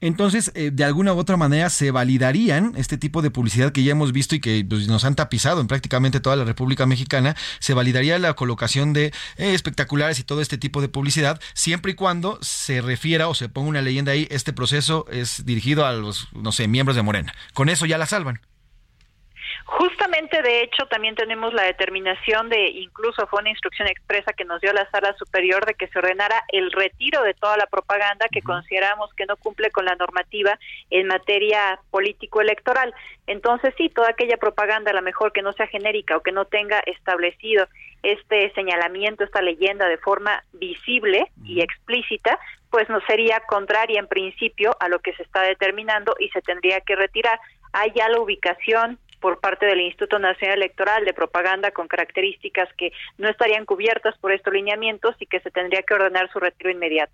Entonces, eh, de alguna u otra manera, se validarían este tipo de publicidad que ya hemos visto y que pues, nos han tapizado en prácticamente toda la República Mexicana, se validaría la colocación de eh, espectaculares y todo este tipo de publicidad, siempre y cuando se refiera o se ponga una leyenda ahí, este proceso es dirigido a los, no sé, miembros de Morena. Con eso ya la salvan. Justamente, de hecho, también tenemos la determinación de, incluso fue una instrucción expresa que nos dio la sala superior de que se ordenara el retiro de toda la propaganda que consideramos que no cumple con la normativa en materia político-electoral. Entonces, sí, toda aquella propaganda, a lo mejor que no sea genérica o que no tenga establecido este señalamiento, esta leyenda de forma visible y explícita, pues no sería contraria en principio a lo que se está determinando y se tendría que retirar. Hay ya la ubicación por parte del Instituto Nacional Electoral de propaganda con características que no estarían cubiertas por estos lineamientos y que se tendría que ordenar su retiro inmediato.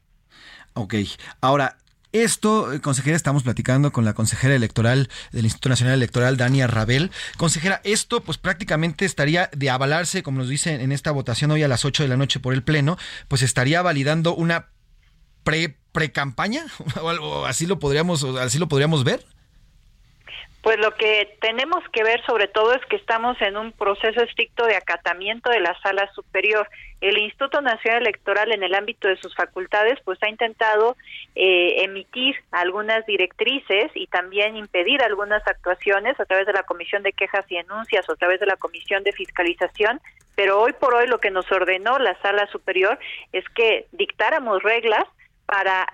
Ok, ahora esto, eh, consejera, estamos platicando con la consejera electoral del Instituto Nacional Electoral, Dania Rabel. Consejera, esto pues prácticamente estaría de avalarse, como nos dice en esta votación hoy a las 8 de la noche por el Pleno, pues estaría validando una pre pre-campaña o algo así lo podríamos así lo podríamos ver. Pues lo que tenemos que ver sobre todo es que estamos en un proceso estricto de acatamiento de la sala superior. El Instituto Nacional Electoral en el ámbito de sus facultades pues ha intentado eh, emitir algunas directrices y también impedir algunas actuaciones a través de la Comisión de Quejas y Denuncias o a través de la Comisión de Fiscalización, pero hoy por hoy lo que nos ordenó la sala superior es que dictáramos reglas para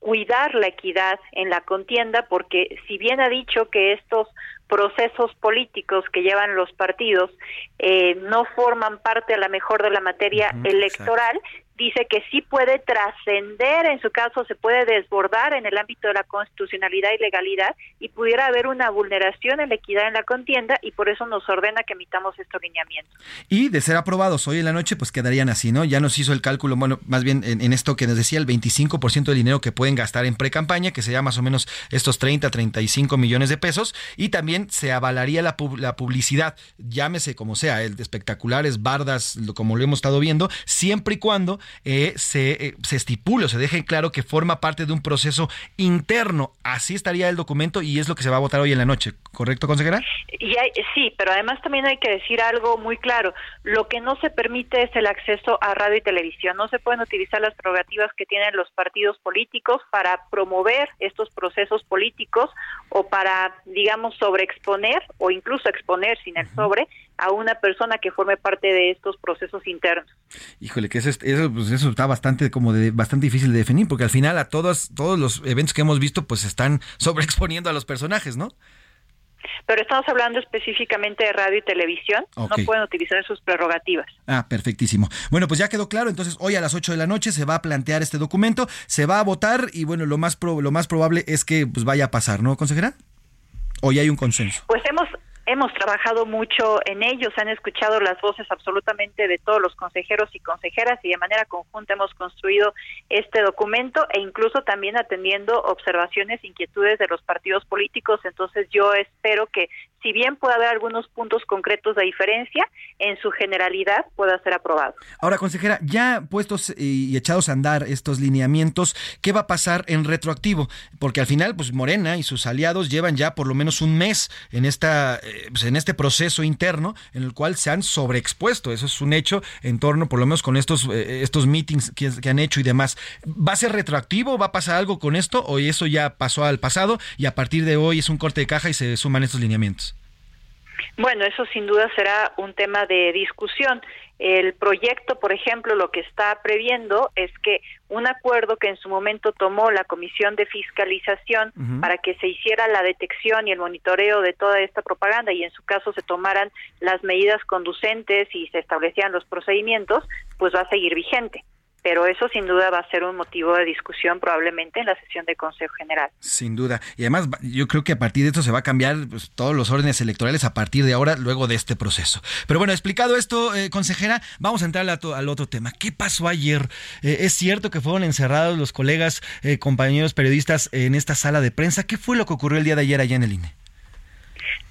cuidar la equidad en la contienda, porque si bien ha dicho que estos procesos políticos que llevan los partidos eh, no forman parte a la mejor de la materia electoral, dice que sí puede trascender, en su caso se puede desbordar en el ámbito de la constitucionalidad y legalidad y pudiera haber una vulneración en la equidad en la contienda y por eso nos ordena que emitamos estos lineamientos. Y de ser aprobados hoy en la noche, pues quedarían así, ¿no? Ya nos hizo el cálculo, bueno, más bien en, esto que nos decía, el 25% del dinero que pueden gastar en pre-campaña, que sería más o menos estos 30, 35 millones de pesos, y también se avalaría la, pub- la publicidad, llámese como sea, el de espectaculares, bardas, lo- como lo hemos estado viendo, siempre y cuando eh, se, eh, se estipule o se deje claro que forma parte de un proceso interno. Así estaría el documento y es lo que se va a votar hoy en la noche, ¿correcto, consejera? Y hay- sí, pero además también hay que decir algo muy claro. Lo que no se permite es el acceso a radio y televisión. No se pueden utilizar las prerrogativas que tienen los partidos políticos para promover estos procesos políticos o para, digamos, sobreexponer o incluso exponer sin el sobre a una persona que forme parte de estos procesos internos. Híjole, que eso, es- eso, pues, eso está bastante como de, bastante difícil de definir, porque al final a todos, todos los eventos que hemos visto, pues están sobreexponiendo a los personajes, ¿no? Pero estamos hablando específicamente de radio y televisión. No pueden utilizar sus prerrogativas. Ah, perfectísimo. Bueno, pues ya quedó claro. Entonces, hoy a las 8 de la noche se va a plantear este documento, se va a votar y bueno, lo más, pro- lo más probable es que pues, vaya a pasar, ¿no, consejera? O ya hay un consenso. Pues hemos hemos trabajado mucho en ellos, han escuchado las voces absolutamente de todos los consejeros y consejeras y de manera conjunta hemos construido este documento e incluso también atendiendo observaciones, inquietudes de los partidos políticos. Entonces yo espero que si bien puede haber algunos puntos concretos de diferencia, en su generalidad pueda ser aprobado. Ahora, consejera, ya puestos y echados a andar estos lineamientos, ¿qué va a pasar en retroactivo? Porque al final, pues Morena y sus aliados llevan ya por lo menos un mes en esta, eh, pues, en este proceso interno en el cual se han sobreexpuesto. Eso es un hecho en torno, por lo menos con estos, eh, estos meetings que, que han hecho y demás. ¿Va a ser retroactivo? ¿Va a pasar algo con esto? ¿O eso ya pasó al pasado y a partir de hoy es un corte de caja y se suman estos lineamientos? Bueno, eso sin duda será un tema de discusión. El proyecto, por ejemplo, lo que está previendo es que un acuerdo que en su momento tomó la Comisión de Fiscalización para que se hiciera la detección y el monitoreo de toda esta propaganda y en su caso se tomaran las medidas conducentes y se establecieran los procedimientos, pues va a seguir vigente. Pero eso sin duda va a ser un motivo de discusión probablemente en la sesión de Consejo General. Sin duda. Y además, yo creo que a partir de esto se va a cambiar pues, todos los órdenes electorales a partir de ahora, luego de este proceso. Pero bueno, explicado esto, eh, consejera, vamos a entrar al otro tema. ¿Qué pasó ayer? Eh, ¿Es cierto que fueron encerrados los colegas, eh, compañeros periodistas en esta sala de prensa? ¿Qué fue lo que ocurrió el día de ayer allá en el INE?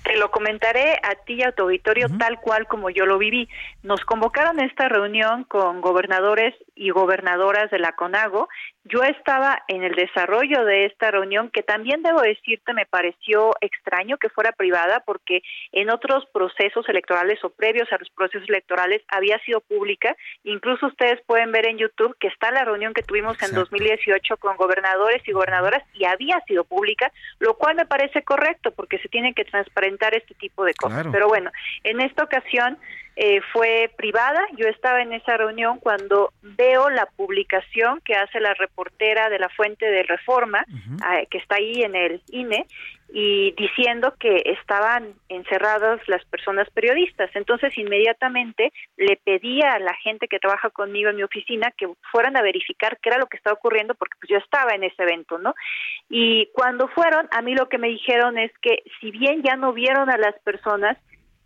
Te lo comentaré a ti y a tu auditorio tal cual como yo lo viví. Nos convocaron a esta reunión con gobernadores y gobernadoras de la CONAGO. Yo estaba en el desarrollo de esta reunión que también debo decirte me pareció extraño que fuera privada porque en otros procesos electorales o previos a los procesos electorales había sido pública. Incluso ustedes pueden ver en YouTube que está la reunión que tuvimos en Exacto. 2018 con gobernadores y gobernadoras y había sido pública, lo cual me parece correcto porque se tienen que transparentar este tipo de cosas. Claro. Pero bueno, en esta ocasión eh, fue privada. Yo estaba en esa reunión cuando veo la publicación que hace la reportera de la Fuente de Reforma, ah, que está ahí en el INE, y diciendo que estaban encerradas las personas periodistas. Entonces, inmediatamente le pedí a la gente que trabaja conmigo en mi oficina que fueran a verificar qué era lo que estaba ocurriendo, porque pues yo estaba en ese evento, ¿no? Y cuando fueron, a mí lo que me dijeron es que si bien ya no vieron a las personas,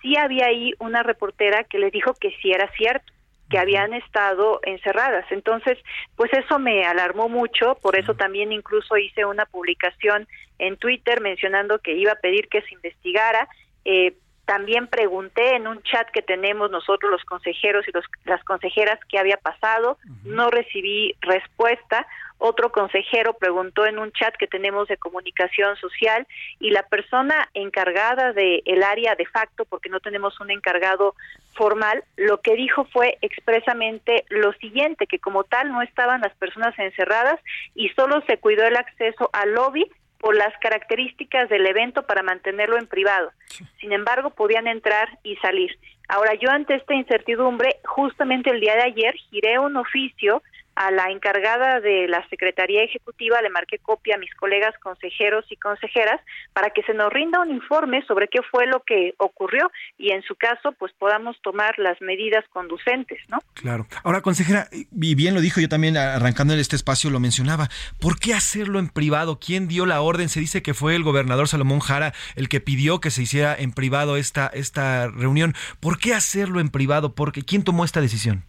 sí había ahí una reportera que les dijo que sí era cierto que habían estado encerradas. Entonces, pues eso me alarmó mucho, por eso también incluso hice una publicación en Twitter mencionando que iba a pedir que se investigara. Eh, también pregunté en un chat que tenemos nosotros los consejeros y los, las consejeras qué había pasado, no recibí respuesta. Otro consejero preguntó en un chat que tenemos de comunicación social y la persona encargada del el área de facto, porque no tenemos un encargado formal, lo que dijo fue expresamente lo siguiente, que como tal no estaban las personas encerradas y solo se cuidó el acceso al lobby por las características del evento para mantenerlo en privado. Sin embargo, podían entrar y salir. Ahora, yo ante esta incertidumbre, justamente el día de ayer giré un oficio a la encargada de la Secretaría Ejecutiva, le marqué copia a mis colegas consejeros y consejeras para que se nos rinda un informe sobre qué fue lo que ocurrió y en su caso pues podamos tomar las medidas conducentes, ¿no? Claro. Ahora, consejera, y bien lo dijo yo también arrancando en este espacio lo mencionaba, ¿por qué hacerlo en privado? ¿Quién dio la orden? Se dice que fue el gobernador Salomón Jara el que pidió que se hiciera en privado esta esta reunión. ¿Por qué hacerlo en privado? Porque ¿quién tomó esta decisión?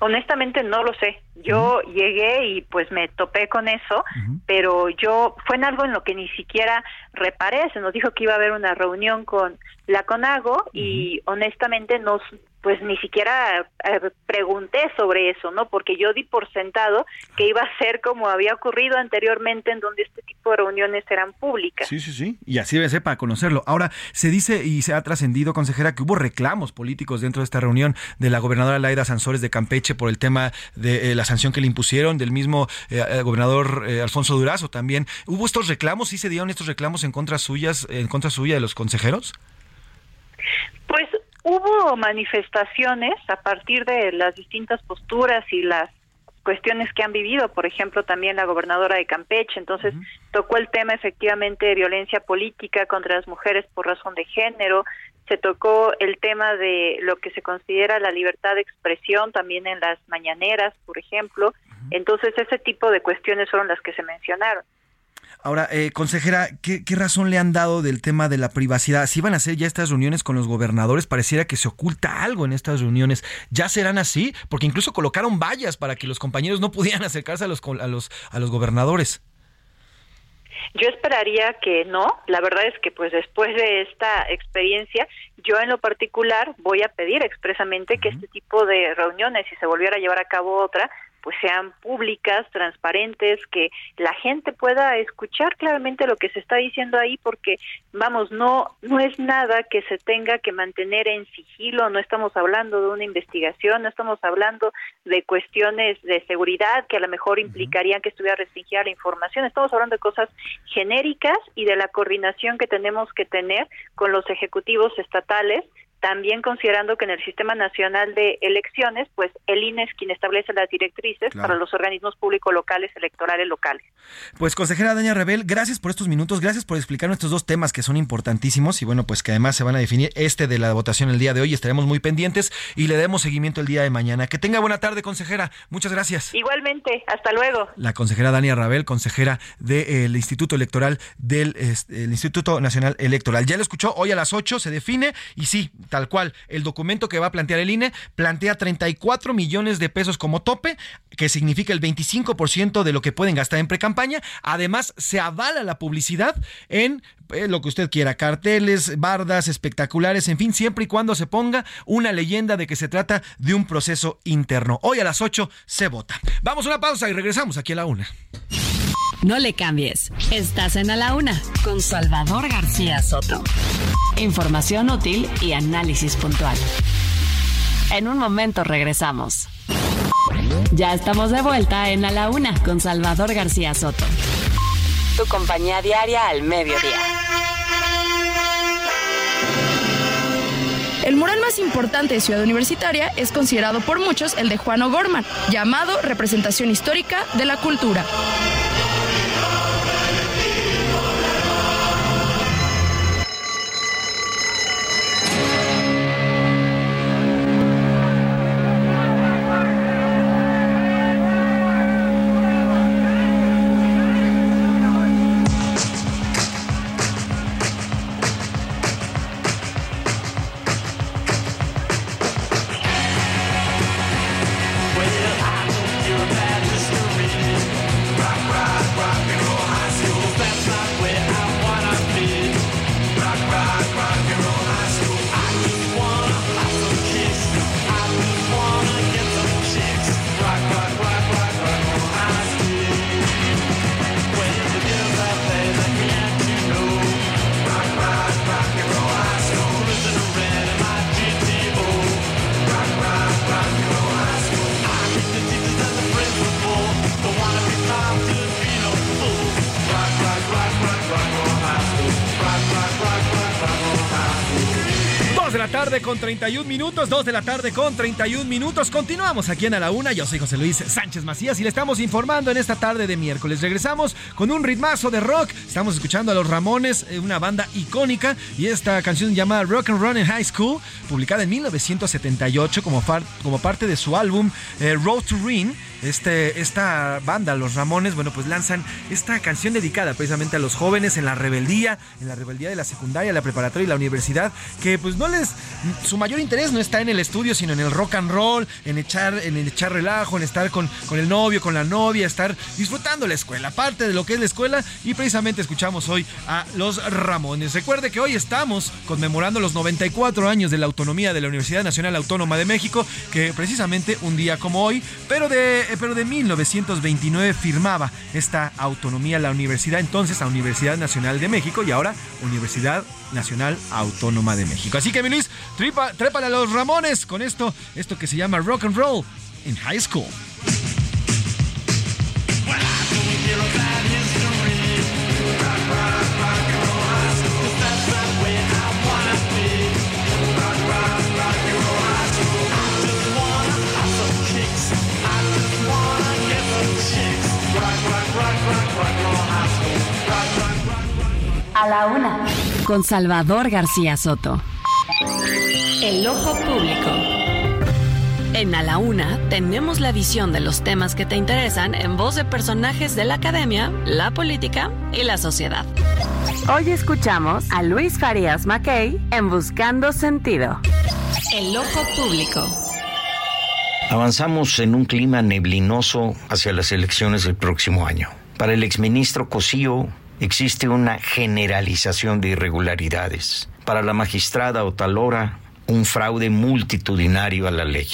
Honestamente no lo sé. Yo llegué y pues me topé con eso, pero yo fue en algo en lo que ni siquiera reparé. Se nos dijo que iba a haber una reunión con la CONAGO y honestamente nos pues ni siquiera eh, pregunté sobre eso, ¿no? Porque yo di por sentado que iba a ser como había ocurrido anteriormente en donde este tipo de reuniones eran públicas. Sí, sí, sí. Y así debe ser para conocerlo. Ahora, se dice y se ha trascendido, consejera, que hubo reclamos políticos dentro de esta reunión de la gobernadora Laida Sansores de Campeche por el tema de eh, la sanción que le impusieron, del mismo eh, gobernador Alfonso Durazo también. ¿Hubo estos reclamos? ¿Sí se dieron estos reclamos en contra suyas, en contra suya de los consejeros? Pues hubo manifestaciones a partir de las distintas posturas y las cuestiones que han vivido, por ejemplo, también la gobernadora de Campeche, entonces tocó el tema efectivamente de violencia política contra las mujeres por razón de género, se tocó el tema de lo que se considera la libertad de expresión también en las mañaneras, por ejemplo, entonces ese tipo de cuestiones fueron las que se mencionaron. Ahora, eh, consejera, ¿qué, razón le han dado del tema de la privacidad? Si van a hacer ya estas reuniones con los gobernadores, pareciera que se oculta algo en estas reuniones. ¿Ya serán así? Porque incluso colocaron vallas para que los compañeros no pudieran acercarse a los, a los, a los gobernadores. Yo esperaría que no. La verdad es que pues después de esta experiencia, yo en lo particular voy a pedir expresamente que este tipo de reuniones, si se volviera a llevar a cabo otra, pues sean públicas, transparentes, que la gente pueda escuchar claramente lo que se está diciendo ahí, porque vamos, no no es nada que se tenga que mantener en sigilo, no estamos hablando de una investigación, no estamos hablando de cuestiones de seguridad que a lo mejor implicarían que estuviera restringida la información, estamos hablando de cosas genéricas y de la coordinación que tenemos que tener con los ejecutivos estatales también considerando que en el Sistema Nacional de Elecciones, pues el INE es quien establece las directrices para los organismos públicos locales, electorales locales. Pues consejera Daña Rebel, gracias por estos minutos, gracias por explicar estos dos temas que son importantísimos y bueno, pues que además se van a definir este de la votación el día de hoy, estaremos muy pendientes y le demos seguimiento el día de mañana. Que tenga buena tarde, consejera. Muchas gracias. Igualmente, hasta luego. La consejera Dania Rabel, consejera del Instituto Electoral del Instituto Nacional Electoral. Ya lo escuchó, hoy a las 8 se define y sí, tal cual. El documento que va a plantear el INE plantea 34 millones de pesos como tope, que significa el 25% de lo que pueden gastar en precampaña. Además, se avala la publicidad en eh, lo que usted quiera, carteles, bardas, espectaculares, en fin, siempre y cuando se ponga una leyenda de que se trata de un proceso interno. Hoy a las 8 se vota. Vamos a una pausa y regresamos aquí a la una. No le cambies. Estás en A la Una con Salvador García Soto. Información útil y análisis puntual. En un momento regresamos. Ya estamos de vuelta en A la Una con Salvador García Soto. Tu compañía diaria al mediodía. El mural más importante de Ciudad Universitaria es considerado por muchos el de Juan O'Gorman, llamado Representación Histórica de la Cultura. Con 31 minutos, 2 de la tarde con 31 minutos. Continuamos aquí en A la Una. Yo soy José Luis Sánchez Macías y le estamos informando en esta tarde de miércoles. Regresamos con un ritmazo de rock. Estamos escuchando a Los Ramones, eh, una banda icónica, y esta canción llamada Rock and Run in High School, publicada en 1978 como, como parte de su álbum eh, Road to Ring este, esta banda, los Ramones, bueno, pues lanzan esta canción dedicada precisamente a los jóvenes en la rebeldía, en la rebeldía de la secundaria, la preparatoria y la universidad, que pues no les, su mayor interés no está en el estudio, sino en el rock and roll, en echar, en echar relajo, en estar con, con el novio, con la novia, estar disfrutando la escuela, parte de lo que es la escuela, y precisamente escuchamos hoy a los Ramones. Recuerde que hoy estamos conmemorando los 94 años de la autonomía de la Universidad Nacional Autónoma de México, que precisamente un día como hoy, pero de pero de 1929 firmaba esta autonomía la universidad, entonces la Universidad Nacional de México y ahora Universidad Nacional Autónoma de México. Así que, mi Luis, trépale a los Ramones con esto, esto que se llama rock and roll in high school. A la una. Con Salvador García Soto. El ojo público. En A la Una tenemos la visión de los temas que te interesan en voz de personajes de la academia, la política y la sociedad. Hoy escuchamos a Luis Farías Mackey en Buscando Sentido. El ojo público. Avanzamos en un clima neblinoso hacia las elecciones del próximo año. Para el exministro Cosío, existe una generalización de irregularidades. Para la magistrada Otalora, un fraude multitudinario a la ley.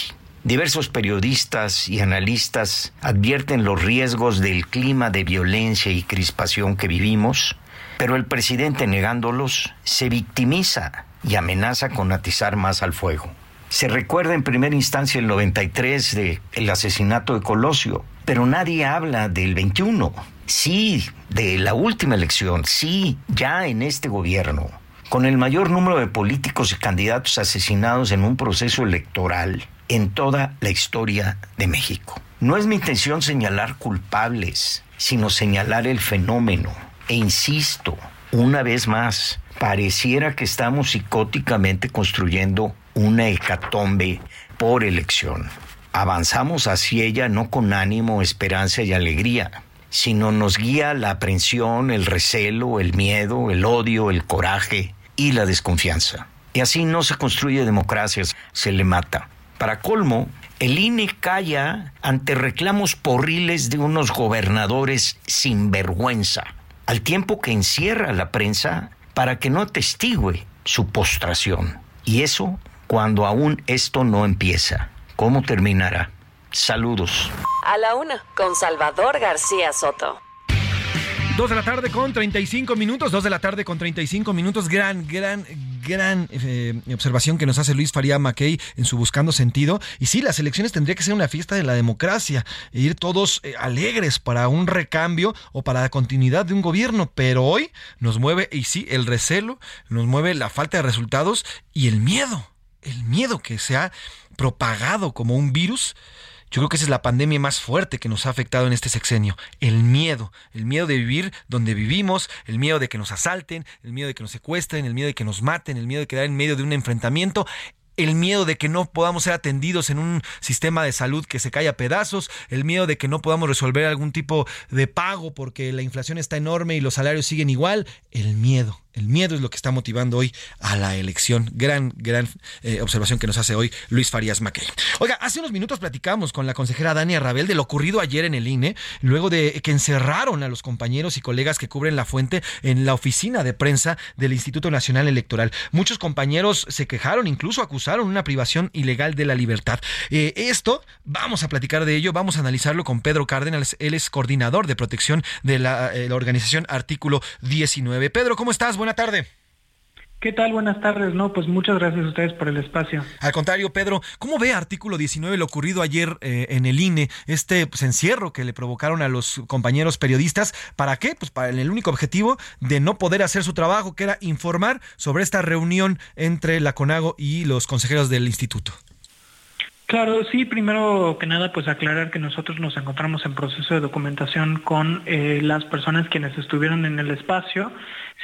Diversos periodistas y analistas advierten los riesgos del clima de violencia y crispación que vivimos, pero el presidente negándolos se victimiza y amenaza con atizar más al fuego. Se recuerda en primera instancia el 93 de el asesinato de Colosio, pero nadie habla del 21 sí, de la última elección, sí, ya en este gobierno, con el mayor número de políticos y candidatos asesinados en un proceso electoral en toda la historia de México. No es mi intención señalar culpables, sino señalar el fenómeno. E insisto, una vez más, pareciera que estamos psicóticamente construyendo una hecatombe por elección. Avanzamos hacia ella no con ánimo, esperanza y alegría, sino nos guía la aprensión, el recelo, el miedo, el odio, el coraje y la desconfianza. Y así no se construye democracia, se le mata. Para colmo, el INE calla ante reclamos porriles de unos gobernadores sin vergüenza, al tiempo que encierra a la prensa para que no atestigue su postración. Y eso cuando aún esto no empieza. ¿Cómo terminará? Saludos. A la una, con Salvador García Soto. Dos de la tarde con 35 minutos, dos de la tarde con 35 minutos. Gran, gran, gran eh, observación que nos hace Luis Faría Mackey en su Buscando Sentido. Y sí, las elecciones tendría que ser una fiesta de la democracia, e ir todos eh, alegres para un recambio o para la continuidad de un gobierno. Pero hoy nos mueve, y sí, el recelo, nos mueve la falta de resultados y el miedo. El miedo que se ha propagado como un virus yo creo que esa es la pandemia más fuerte que nos ha afectado en este sexenio. El miedo. El miedo de vivir donde vivimos, el miedo de que nos asalten, el miedo de que nos secuestren, el miedo de que nos maten, el miedo de quedar en medio de un enfrentamiento el miedo de que no podamos ser atendidos en un sistema de salud que se cae a pedazos, el miedo de que no podamos resolver algún tipo de pago porque la inflación está enorme y los salarios siguen igual, el miedo. El miedo es lo que está motivando hoy a la elección. Gran, gran eh, observación que nos hace hoy Luis Farías Mackey. Oiga, hace unos minutos platicamos con la consejera Dania Rabel de lo ocurrido ayer en el INE, luego de que encerraron a los compañeros y colegas que cubren la fuente en la oficina de prensa del Instituto Nacional Electoral. Muchos compañeros se quejaron, incluso acusaron una privación ilegal de la libertad. Eh, esto, vamos a platicar de ello, vamos a analizarlo con Pedro Cárdenas, él es coordinador de protección de la, eh, la organización Artículo 19. Pedro, ¿cómo estás? Buena tarde. ¿Qué tal? Buenas tardes. No, pues muchas gracias a ustedes por el espacio. Al contrario, Pedro, ¿cómo ve artículo 19 lo ocurrido ayer eh, en el INE, este pues, encierro que le provocaron a los compañeros periodistas? ¿Para qué? Pues para el único objetivo de no poder hacer su trabajo, que era informar sobre esta reunión entre la CONAGO y los consejeros del instituto. Claro, sí, primero que nada, pues aclarar que nosotros nos encontramos en proceso de documentación con eh, las personas quienes estuvieron en el espacio.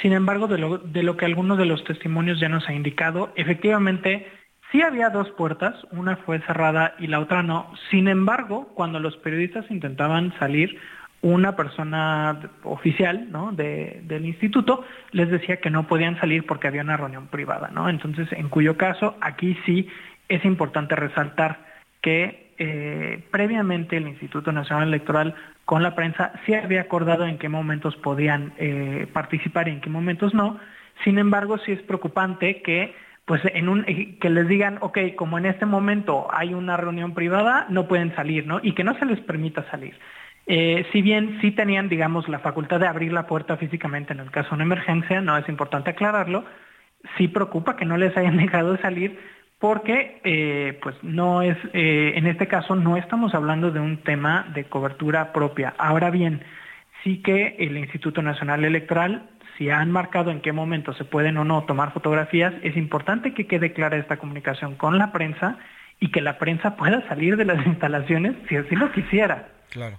Sin embargo, de lo, de lo que algunos de los testimonios ya nos ha indicado, efectivamente sí había dos puertas, una fue cerrada y la otra no. Sin embargo, cuando los periodistas intentaban salir, una persona oficial ¿no? de, del instituto les decía que no podían salir porque había una reunión privada, ¿no? Entonces, en cuyo caso, aquí sí es importante resaltar que eh, previamente el Instituto Nacional Electoral con la prensa sí había acordado en qué momentos podían eh, participar y en qué momentos no. Sin embargo, sí es preocupante que pues un que les digan, ok, como en este momento hay una reunión privada, no pueden salir, ¿no? Y que no se les permita salir. Eh, si bien sí tenían, digamos, la facultad de abrir la puerta físicamente en el caso de una emergencia, no es importante aclararlo, sí preocupa que no les hayan dejado salir porque eh, pues no es, eh, en este caso no estamos hablando de un tema de cobertura propia. Ahora bien, sí que el Instituto Nacional Electoral, si han marcado en qué momento se pueden o no tomar fotografías, es importante que quede clara esta comunicación con la prensa y que la prensa pueda salir de las instalaciones si así lo quisiera. Claro.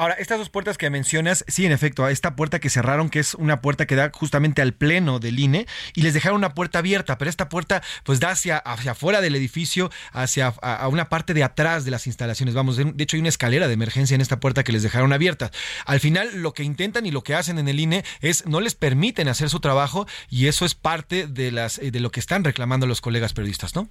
Ahora, estas dos puertas que mencionas, sí, en efecto, esta puerta que cerraron, que es una puerta que da justamente al pleno del INE, y les dejaron una puerta abierta, pero esta puerta pues da hacia, hacia afuera del edificio, hacia a, una parte de atrás de las instalaciones. Vamos, de, hecho hay una escalera de emergencia en esta puerta que les dejaron abierta. Al final, lo que intentan y lo que hacen en el INE es no les permiten hacer su trabajo y eso es parte de, las, de lo que están reclamando los colegas periodistas, ¿no?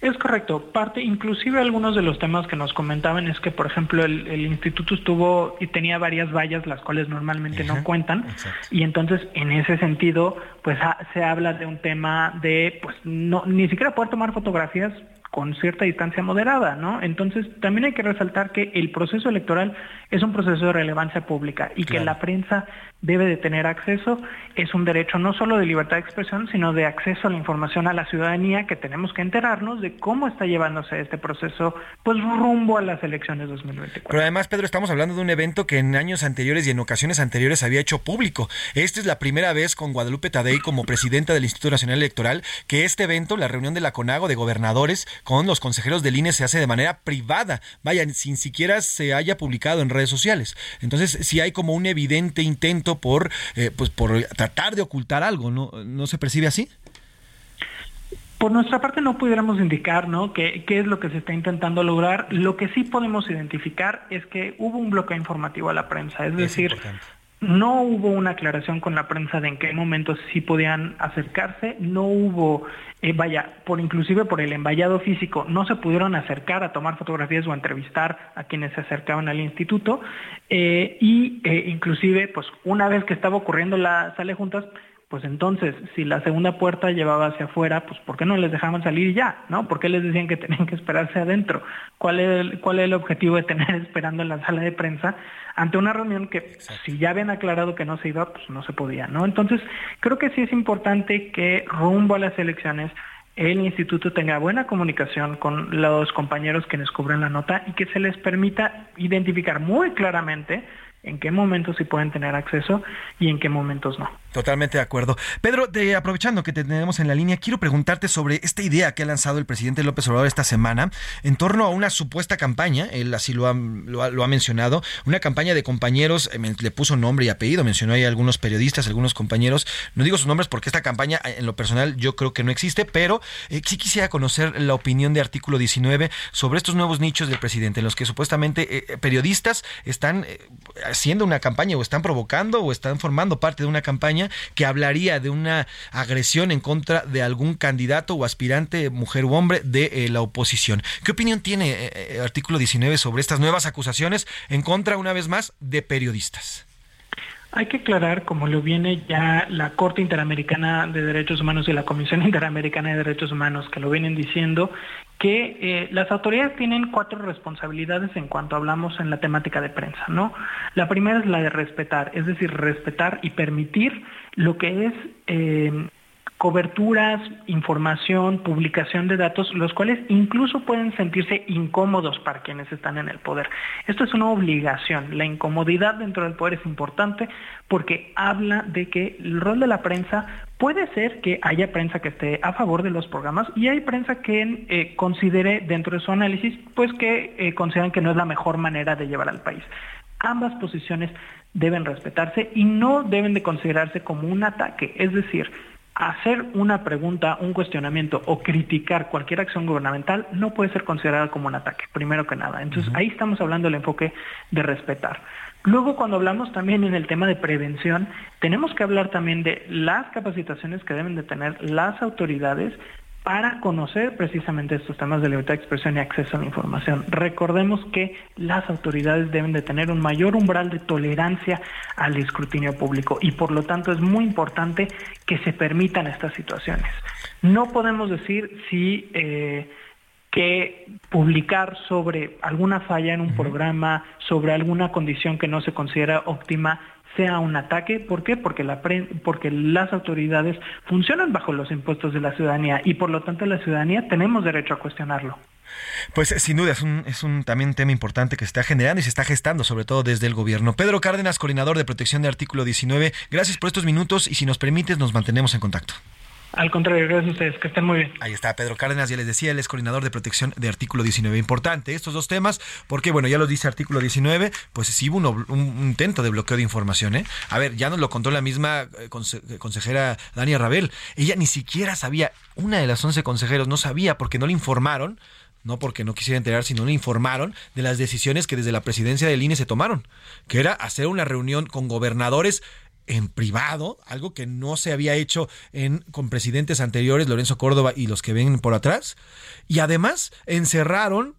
Es correcto. Parte, inclusive algunos de los temas que nos comentaban es que, por ejemplo, el, instituto estuvo y tenía varias vallas, las cuales normalmente no cuentan, y entonces en ese sentido, pues se habla de un tema de, pues no, ni siquiera poder tomar fotografías con cierta distancia moderada, ¿no? Entonces, también hay que resaltar que el proceso electoral es un proceso de relevancia pública y que la prensa debe de tener acceso, es un derecho no solo de libertad de expresión, sino de acceso a la información a la ciudadanía, que tenemos que enterarnos de cómo está llevándose este proceso, pues rumbo a las elecciones 2024. Pero además, Pedro, estamos hablando de un evento que en años anteriores y en ocasiones anteriores había hecho público. Esta es la primera vez con Guadalupe Tadei como presidenta del Instituto Nacional Electoral que este evento, la reunión de la CONAGO de gobernadores con los consejeros del INE, se hace de manera privada, vaya, sin siquiera se haya publicado en redes sociales. Entonces, si hay como un evidente intento por, eh, pues por tratar de ocultar algo, ¿no? ¿No se percibe así? Por nuestra parte no pudiéramos indicar ¿no? ¿Qué, qué es lo que se está intentando lograr. Lo que sí podemos identificar es que hubo un bloqueo informativo a la prensa, es, decir, no hubo una aclaración con la prensa de en qué momentos sí podían acercarse, no hubo, eh, vaya, por inclusive por el envallado físico, no se pudieron acercar a tomar fotografías o a entrevistar a quienes se acercaban al instituto, eh, y eh, inclusive, pues una vez que estaba ocurriendo la sale juntas, pues entonces, si la segunda puerta llevaba hacia afuera, pues ¿por qué no les dejaban salir ya? ¿No? ¿Por qué les decían que tenían que esperarse adentro? ¿Cuál es el, cuál es el objetivo de tener esperando en la sala de prensa ante una reunión que si ya habían aclarado que no se iba, pues no se podía, ¿no? Entonces, creo que sí es importante que rumbo a las elecciones el instituto tenga buena comunicación con los compañeros quienes cubren la nota y que se les permita identificar muy claramente en qué momentos sí pueden tener acceso y en qué momentos no. Totalmente de acuerdo. Pedro, de, aprovechando que te tenemos en la línea, quiero preguntarte sobre esta idea que ha lanzado el presidente López Obrador esta semana en torno a una supuesta campaña, él así lo ha, lo ha, mencionado, una campaña de compañeros, eh, le puso nombre y apellido, mencionó ahí algunos periodistas, algunos compañeros, no digo sus nombres porque esta campaña eh, en lo personal yo creo que no existe, pero eh, sí quisiera conocer la opinión de artículo 19 sobre estos nuevos nichos del presidente, en los que supuestamente periodistas están haciendo una campaña o están provocando o están formando parte de una campaña que hablaría de una agresión en contra de algún candidato o aspirante, mujer u hombre, de eh, la oposición. ¿Qué opinión tiene eh, eh, artículo 19 sobre estas nuevas acusaciones en contra, una vez más, de periodistas? Hay que aclarar, como lo viene ya la Corte Interamericana de Derechos Humanos y la Comisión Interamericana de Derechos Humanos, que lo vienen diciendo, que eh, las autoridades tienen cuatro responsabilidades en cuanto hablamos en la temática de prensa, ¿no? La primera es la de respetar, es decir, respetar y permitir lo que es eh, coberturas, información, publicación de datos, los cuales incluso pueden sentirse incómodos para quienes están en el poder. Esto es una obligación. La incomodidad dentro del poder es importante porque habla de que el rol de la prensa puede ser que haya prensa que esté a favor de los programas y hay prensa que eh, considere dentro de su análisis, pues que eh, consideran que no es la mejor manera de llevar al país. Ambas posiciones deben respetarse y no deben de considerarse como un ataque. Es decir, hacer una pregunta, un cuestionamiento o criticar cualquier acción gubernamental no puede ser considerada como un ataque, primero que nada. Entonces ahí estamos hablando del enfoque de respetar. Luego, cuando hablamos también en el tema de prevención, tenemos que hablar también de las capacitaciones que deben de tener las autoridades para conocer precisamente estos temas de libertad de expresión y acceso a la información. Recordemos que las autoridades deben de tener un mayor umbral de tolerancia al escrutinio público y por lo tanto es muy importante que se permitan estas situaciones. No podemos decir si eh, que publicar sobre alguna falla en un programa, sobre alguna condición que no se considera óptima, sea un ataque. ¿Por qué? Porque, la porque las autoridades funcionan bajo los impuestos de la ciudadanía y por lo tanto la ciudadanía tenemos derecho a cuestionarlo. Pues sin duda es un, es un también tema importante que se está generando y se está gestando, sobre todo desde el gobierno. Pedro Cárdenas, coordinador de protección de artículo 19, gracias por estos minutos y si nos permites nos mantenemos en contacto. Al contrario, gracias a ustedes, que estén muy bien. Ahí está Pedro Cárdenas, ya les decía, él es coordinador de protección de artículo 19. Importante estos dos temas, porque bueno, ya lo dice artículo 19, pues sí hubo un, intento de bloqueo de información. ¿eh? A ver, ya nos lo contó la misma eh, eh, consejera Dania Rabel. Ella ni siquiera sabía, una de las 11 consejeros no sabía porque no le informaron no porque no quisiera enterar, sino le informaron de las decisiones que desde la presidencia del INE se tomaron, que era hacer una reunión con gobernadores en privado, algo que no se había hecho en, con presidentes anteriores, Lorenzo Córdoba y los que ven por atrás. Y además encerraron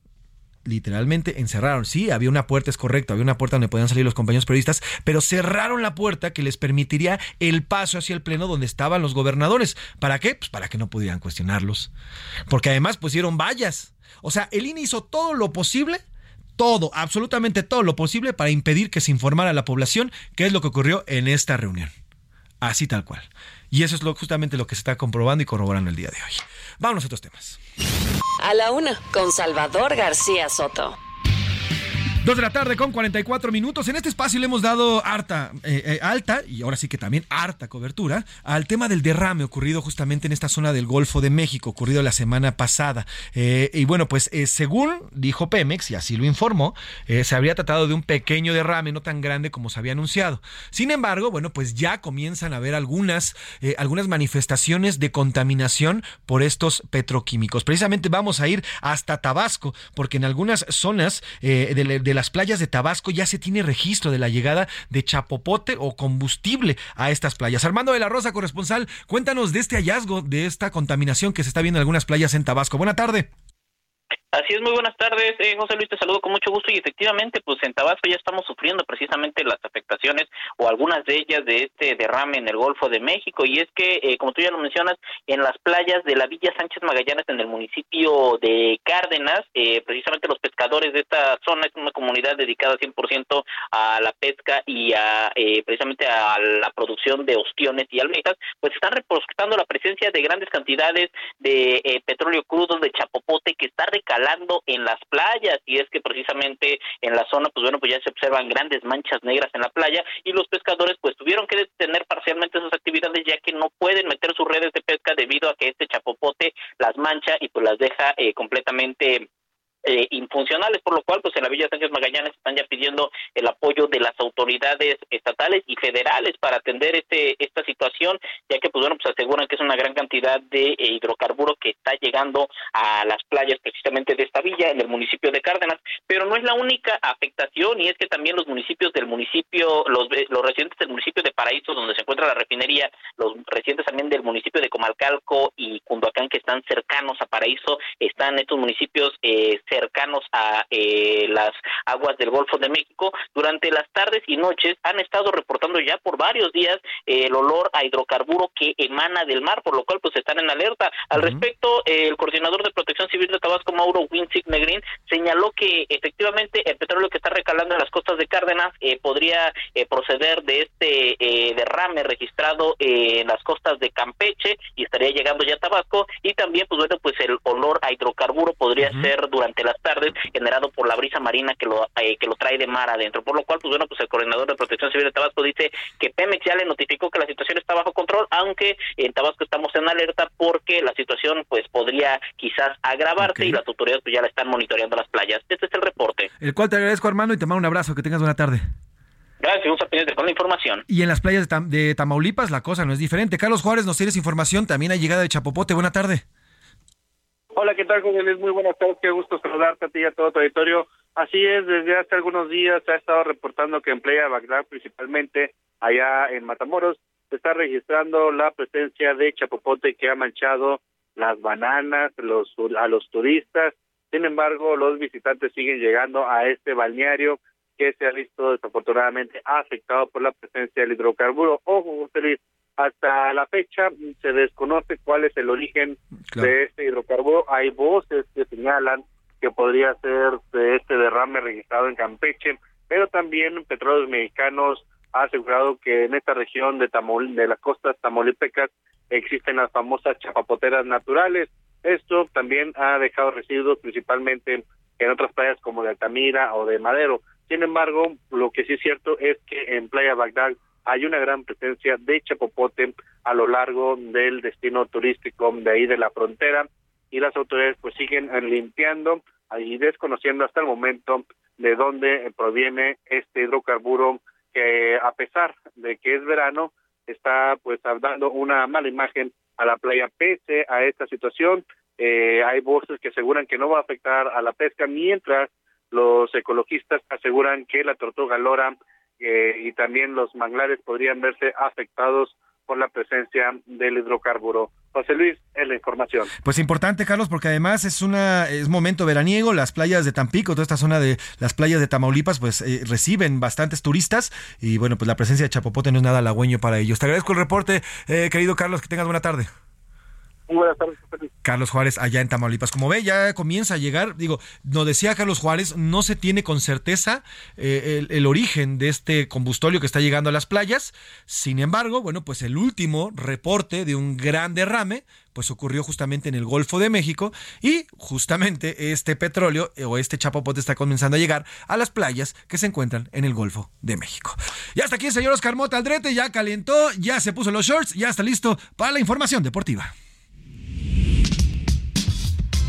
literalmente encerraron. Sí, había una puerta, es correcto, había una puerta donde podían salir los compañeros periodistas, pero cerraron la puerta que les permitiría el paso hacia el pleno donde estaban los gobernadores. ¿Para qué? Pues para que no pudieran cuestionarlos. Porque además pusieron vallas. O sea, el INE hizo todo lo posible todo, absolutamente todo lo posible para impedir que se informara a la población qué es lo que ocurrió en esta reunión. Así tal cual. Y eso es lo, justamente lo que se está comprobando y corroborando el día de hoy. Vámonos a otros temas. A la una, con Salvador García Soto. Dos de la tarde con 44 minutos. En este espacio le hemos dado harta, eh, eh, alta y ahora sí que también harta cobertura al tema del derrame ocurrido justamente en esta zona del Golfo de México, ocurrido la semana pasada. Eh, y bueno, pues según dijo Pemex, y así lo informó, se habría tratado de un pequeño derrame, no tan grande como se había anunciado. Sin embargo, bueno, pues ya comienzan a haber algunas, algunas manifestaciones de contaminación por estos petroquímicos. Precisamente vamos a ir hasta Tabasco, porque en algunas zonas de las playas de Tabasco ya se tiene registro de la llegada de chapopote o combustible a estas playas. Armando de la Rosa, corresponsal, cuéntanos de este hallazgo, de esta contaminación que se está viendo en algunas playas en Tabasco. Buena tarde. Así es, muy buenas tardes, eh, José Luis, te saludo con mucho gusto y efectivamente, pues en Tabasco ya estamos sufriendo precisamente las afectaciones o algunas de ellas de este derrame en el Golfo de México. Y es que, eh, como tú ya lo mencionas, en las playas de la Villa Sánchez Magallanes en el municipio de Cárdenas, eh, precisamente los pescadores de esta zona es una comunidad dedicada 100% a la pesca y a precisamente a la producción de ostiones y almejas, pues están reportando la presencia de grandes cantidades de petróleo crudo, de chapopote que está recalando en las playas y es que precisamente en la zona pues bueno pues ya se observan grandes manchas negras en la playa y los pescadores pues tuvieron que detener parcialmente sus actividades ya que no pueden meter sus redes de pesca debido a que este chapopote las mancha y pues las deja eh, completamente eh, infuncionales, por lo cual, pues en la Villa Sánchez Magallanes están ya pidiendo el apoyo de las autoridades estatales y federales para atender este esta situación, ya que, pues bueno, pues aseguran que es una gran cantidad de eh, hidrocarburo que está llegando a las playas precisamente de esta villa, en el municipio de Cárdenas, pero no es la única afectación y es que también los municipios del municipio, los, los residentes del municipio de Paraíso, donde se encuentra la refinería, los residentes también del municipio de Comalcalco y Cunduacán, que están cercanos a Paraíso, están estos municipios eh, cercanos a eh, las aguas del Golfo de México, durante las tardes y noches han estado reportando ya por varios días eh, el olor a hidrocarburo que emana del mar, por lo cual pues están en alerta. Al respecto, el coordinador de Protección Civil de Tabasco, Mauro Winzig Negrín, señaló que efectivamente el petróleo que está recalando en las costas de Cárdenas eh, podría eh, proceder de este eh, derrame registrado en las costas de Campeche y estaría llegando ya a Tabasco. Y también pues bueno pues el olor a hidrocarburo podría ser durante las tardes generado por la brisa marina que lo que lo trae de mar adentro por lo cual pues bueno pues el coordinador de Protección Civil de Tabasco dice que Pemex ya le notificó que la situación está bajo control aunque en Tabasco estamos en alerta porque la situación pues podría quizás agravarse y las autoridades pues ya la están monitoreando las playas este es el reporte El cual te agradezco, hermano, y te mando un abrazo. Que tengas buena tarde. Gracias, pendiente con la información. Y en las playas de, Tam- de Tamaulipas la cosa no es diferente. Carlos Juárez, nos tienes información también ha llegada de Chapopote. Buena tarde. Hola, ¿qué tal, José Luis? Muy buenas tardes, qué gusto saludarte a ti y a todo tu auditorio. Así es, desde hace algunos días se ha estado reportando que en Playa Bagdad, principalmente allá en Matamoros, se está registrando la presencia de chapopote que ha manchado las bananas los, a los turistas. Sin embargo, los visitantes siguen llegando a este balneario que se ha visto desafortunadamente afectado por la presencia del hidrocarburo. Ojo, José Luis, hasta la fecha se desconoce cuál es el origen de este hidrocarburo. Hay voces que señalan que podría ser de este derrame registrado en Campeche, pero también Petróleos Mexicanos ha asegurado que en esta región de de las costas tamolipecas existen las famosas chapapoteras naturales. Esto también ha dejado residuos principalmente en otras playas como de Altamira o de Madero. Sin embargo, lo que sí es cierto es que en Playa Bagdad hay una gran presencia de chapopote a lo largo del destino turístico de ahí de la frontera y las autoridades pues siguen limpiando y desconociendo hasta el momento de dónde proviene este hidrocarburo que a pesar de que es verano está pues dando una mala imagen a la playa. Pese a esta situación eh, hay voces que aseguran que no va a afectar a la pesca mientras los ecologistas aseguran que la tortuga lora eh, y también los manglares podrían verse afectados por la presencia del hidrocarburo. José Luis, es la información. Pues importante, Carlos, porque además es una es momento veraniego, las playas de Tampico, toda esta zona de las playas de Tamaulipas, pues eh, reciben bastantes turistas y bueno, pues la presencia de Chapopote no es nada halagüeño para ellos. Te agradezco el reporte, eh, querido Carlos, que tengas buena tarde. Buenas tardes. Carlos Juárez allá en Tamaulipas. Como ve, ya comienza a llegar, digo, nos decía Carlos Juárez, no se tiene con certeza eh, el, origen de este combustóleo que está llegando a las playas. Sin embargo, bueno, pues el último reporte de un gran derrame, pues ocurrió justamente en el Golfo de México y justamente este petróleo eh, o este chapopote está comenzando a llegar a las playas que se encuentran en el Golfo de México. Y hasta aquí señor Oscar Mota Aldrete, ya calentó, ya se puso los shorts, ya está listo para la información deportiva.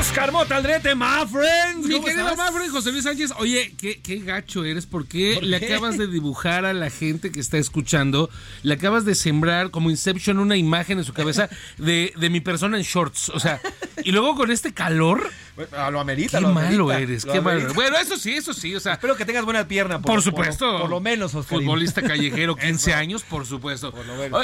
Oscar Mota Aldrete, my friends. Mi ¿Cómo querido estás? Mafre José Luis Sánchez, oye, qué, qué gacho eres, porque ¿Por le acabas de dibujar a la gente que está escuchando, le acabas de sembrar como Inception una imagen en su cabeza de, de mi persona en shorts, o sea, y luego con este calor, Ah, lo amerita, qué lo malo amerita, eres, lo qué malo. amerita. Bueno, eso sí, eso sí, o sea, Espero que tengas buena pierna. por, supuesto. Por, lo menos, Oscar. Futbolista callejero, 15 años, por supuesto.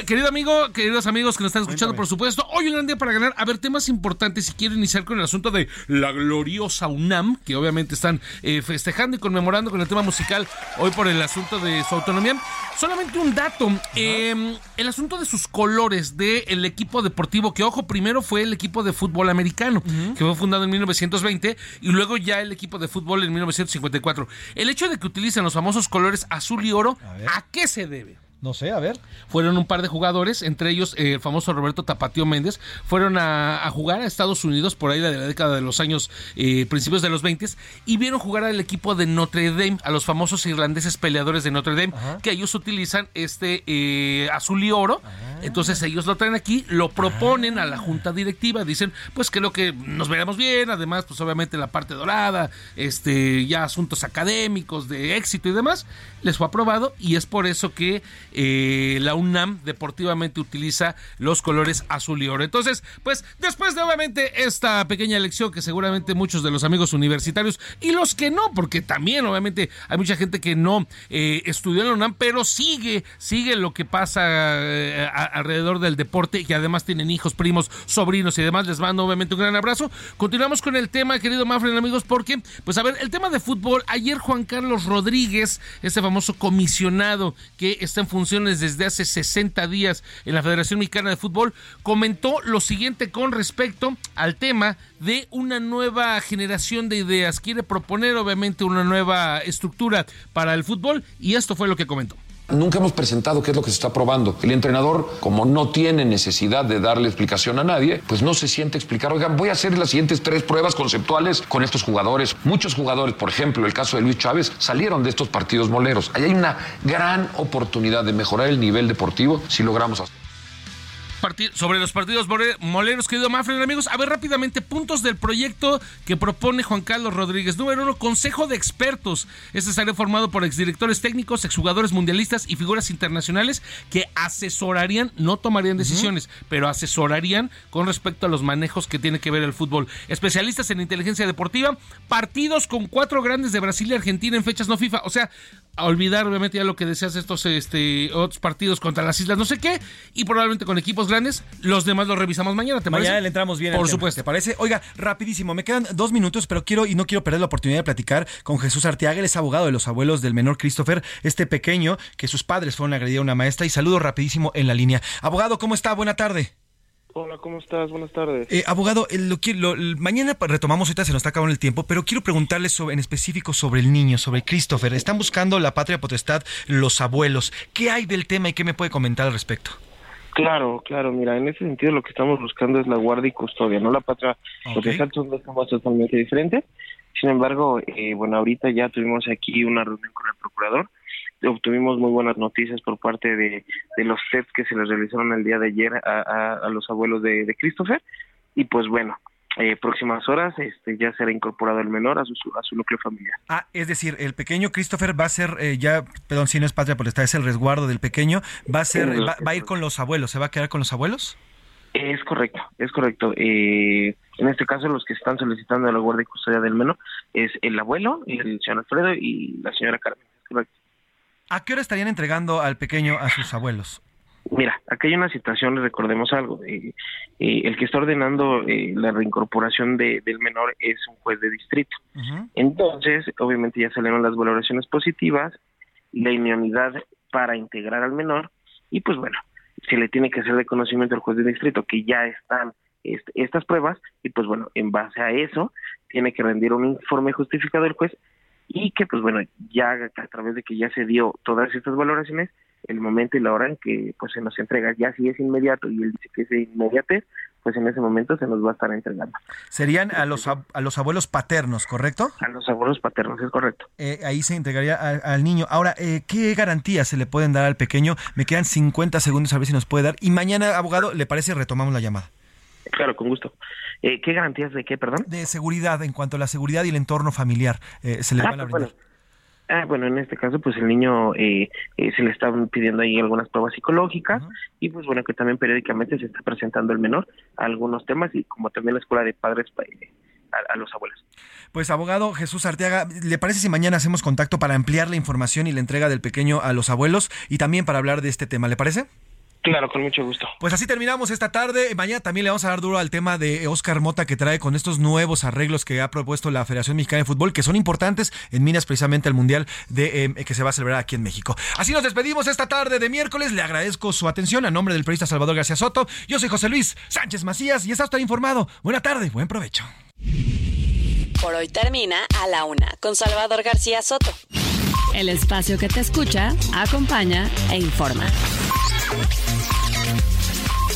Querido amigo, queridos amigos que nos están escuchando, Cuéntame. por supuesto, hoy un gran día para ganar. A ver, temas importantes. Y quiero iniciar con el asunto de la gloriosa UNAM, que obviamente están eh, festejando y conmemorando con el tema musical hoy por el asunto de su autonomía. Solamente un dato: eh, el asunto de sus colores del equipo deportivo, que ojo, primero fue el equipo de fútbol americano, que fue fundado en 1920 y luego ya el equipo de fútbol en 1954. El hecho de que utilicen los famosos colores azul y oro, ¿a, qué se debe? No sé, a ver. Fueron un par de jugadores, entre ellos eh, el famoso Roberto Tapatio Méndez, fueron a, a jugar a Estados Unidos por ahí de la década de los años, eh, principios de los 20 y vieron jugar al equipo de Notre Dame, a los famosos irlandeses peleadores de Notre Dame, que ellos utilizan este eh, azul y oro. Entonces ellos lo traen aquí, lo proponen a la junta directiva, dicen pues que lo que nos veamos bien, además pues obviamente la parte dorada, este ya asuntos académicos de éxito y demás, les fue aprobado y es por eso que eh, la UNAM deportivamente utiliza los colores azul y oro. Entonces, pues después de obviamente esta pequeña lección que seguramente muchos de los amigos universitarios y los que no, porque también obviamente hay mucha gente que no eh, estudió en la UNAM, pero sigue, sigue lo que pasa eh, alrededor del deporte y además tienen hijos, primos, sobrinos y demás. Les mando obviamente un gran abrazo. Continuamos con el tema, querido Mafren, amigos, porque, pues a ver, el tema de fútbol. Ayer Juan Carlos Rodríguez, este famoso comisionado que está en desde hace 60 días en la Federación Mexicana de Fútbol, comentó lo siguiente con respecto al tema de una nueva generación de ideas. Quiere proponer obviamente una nueva estructura para el fútbol y esto fue lo que comentó. Nunca hemos presentado qué es lo que se está probando. El entrenador, como no tiene necesidad de darle explicación a nadie, pues no se siente explicar, oigan, voy a hacer las siguientes tres pruebas conceptuales con estos jugadores. Muchos jugadores, por ejemplo, el caso de Luis Chávez, salieron de estos partidos moleros. Ahí hay una gran oportunidad de mejorar el nivel deportivo si logramos hacer sobre los partidos moleros, querido Mafren, amigos. A ver rápidamente, puntos del proyecto que propone Juan Carlos Rodríguez. Número uno, Consejo de Expertos. Este estaría formado por exdirectores técnicos, exjugadores mundialistas y figuras internacionales que asesorarían, no tomarían decisiones, pero asesorarían con respecto a los manejos que tiene que ver el fútbol. Especialistas en inteligencia deportiva, partidos con cuatro grandes de Brasil y Argentina en fechas no FIFA. O sea, a olvidar obviamente ya lo que deseas estos este, otros partidos contra las islas, no sé qué, y probablemente con equipos grandes, los demás los revisamos mañana, ¿te mañana le entramos bien. Por supuesto. ¿Te parece? Oiga, rapidísimo, me quedan dos minutos, pero quiero y no quiero perder la oportunidad de platicar con Jesús Arteaga, él es abogado de los abuelos del menor Christopher, este pequeño que sus padres fueron a agredir a una maestra, y saludo rapidísimo en la línea. Abogado, ¿cómo está? Buena tarde. Hola, ¿cómo estás? Buenas tardes. Eh, abogado, lo, lo, mañana retomamos, ahorita se nos está acabando el tiempo, pero quiero preguntarle sobre, en específico sobre el niño, sobre Christopher. Están buscando la patria potestad los abuelos. ¿Qué hay del tema y qué me puede comentar al respecto? Claro, claro, mira, en ese sentido lo que estamos buscando es la guardia y custodia, no la patria potestad, son dos temas totalmente diferentes. Sin embargo, eh, bueno, ahorita ya tuvimos aquí una reunión con el procurador obtuvimos muy buenas noticias por parte de, los sets que se les realizaron el día de ayer a, los abuelos de, Christopher y pues bueno eh, próximas horas este ya será incorporado el menor a su, a su núcleo familiar. Ah, es decir, el pequeño Christopher va a ser eh, ya, perdón, si no es patria está es el resguardo del pequeño, va a ser, va, a ir con los abuelos, ¿se va a quedar con los abuelos? Es correcto, es correcto. Eh, en este caso, los que están solicitando la guardia y custodia del menor es el abuelo, el señor Alfredo y la señora Carmen. Es correcto. ¿A qué hora estarían entregando al pequeño a sus abuelos? Mira, aquí hay una situación, recordemos algo, eh, eh, el que está ordenando eh, la reincorporación de, del menor es un juez de distrito. Entonces, obviamente ya salieron las valoraciones positivas, la inmunidad para integrar al menor y pues bueno, se le tiene que hacer de conocimiento al juez de distrito que ya están este, estas pruebas y pues bueno, en base a eso tiene que rendir un informe justificado el juez y que pues bueno, ya a través de que ya se dio todas estas valoraciones, el momento y la hora en que pues se nos entrega, ya si es inmediato y él dice que es inmediate, pues en ese momento se nos va a estar entregando. Serían a los, a los abuelos paternos, ¿correcto? A los abuelos paternos, es correcto. Eh, ahí se entregaría al niño. Ahora, eh, ¿qué garantías se le pueden dar al pequeño? Me quedan 50 segundos a ver si nos puede dar. Y mañana, abogado, ¿le parece retomamos la llamada? Claro, con gusto. Eh, ¿Qué garantías de qué, perdón? De seguridad, en cuanto a la seguridad y el entorno familiar, eh, se le ah, van a brindar. Bueno. Ah, bueno, en este caso, pues el niño eh, se le están pidiendo ahí algunas pruebas psicológicas y pues bueno, que también periódicamente se está presentando el menor a algunos temas y como también la escuela de padres a, a, los abuelos. Pues abogado Jesús Arteaga, ¿le parece si mañana hacemos contacto para ampliar la información y la entrega del pequeño a los abuelos y también para hablar de este tema? ¿Le parece? Claro, con mucho gusto. Pues así terminamos esta tarde. Mañana también le vamos a dar duro al tema de Oscar Mota que trae con estos nuevos arreglos que ha propuesto la Federación Mexicana de Fútbol, que son importantes en minas precisamente al Mundial de, eh, que se va a celebrar aquí en México. Así nos despedimos esta tarde de miércoles. Le agradezco su atención a nombre del periodista Salvador García Soto. Yo soy José Luis Sánchez Macías y está usted informado. Buena tarde, buen provecho. Por hoy termina a la una con Salvador García Soto. El espacio que te escucha, acompaña e informa.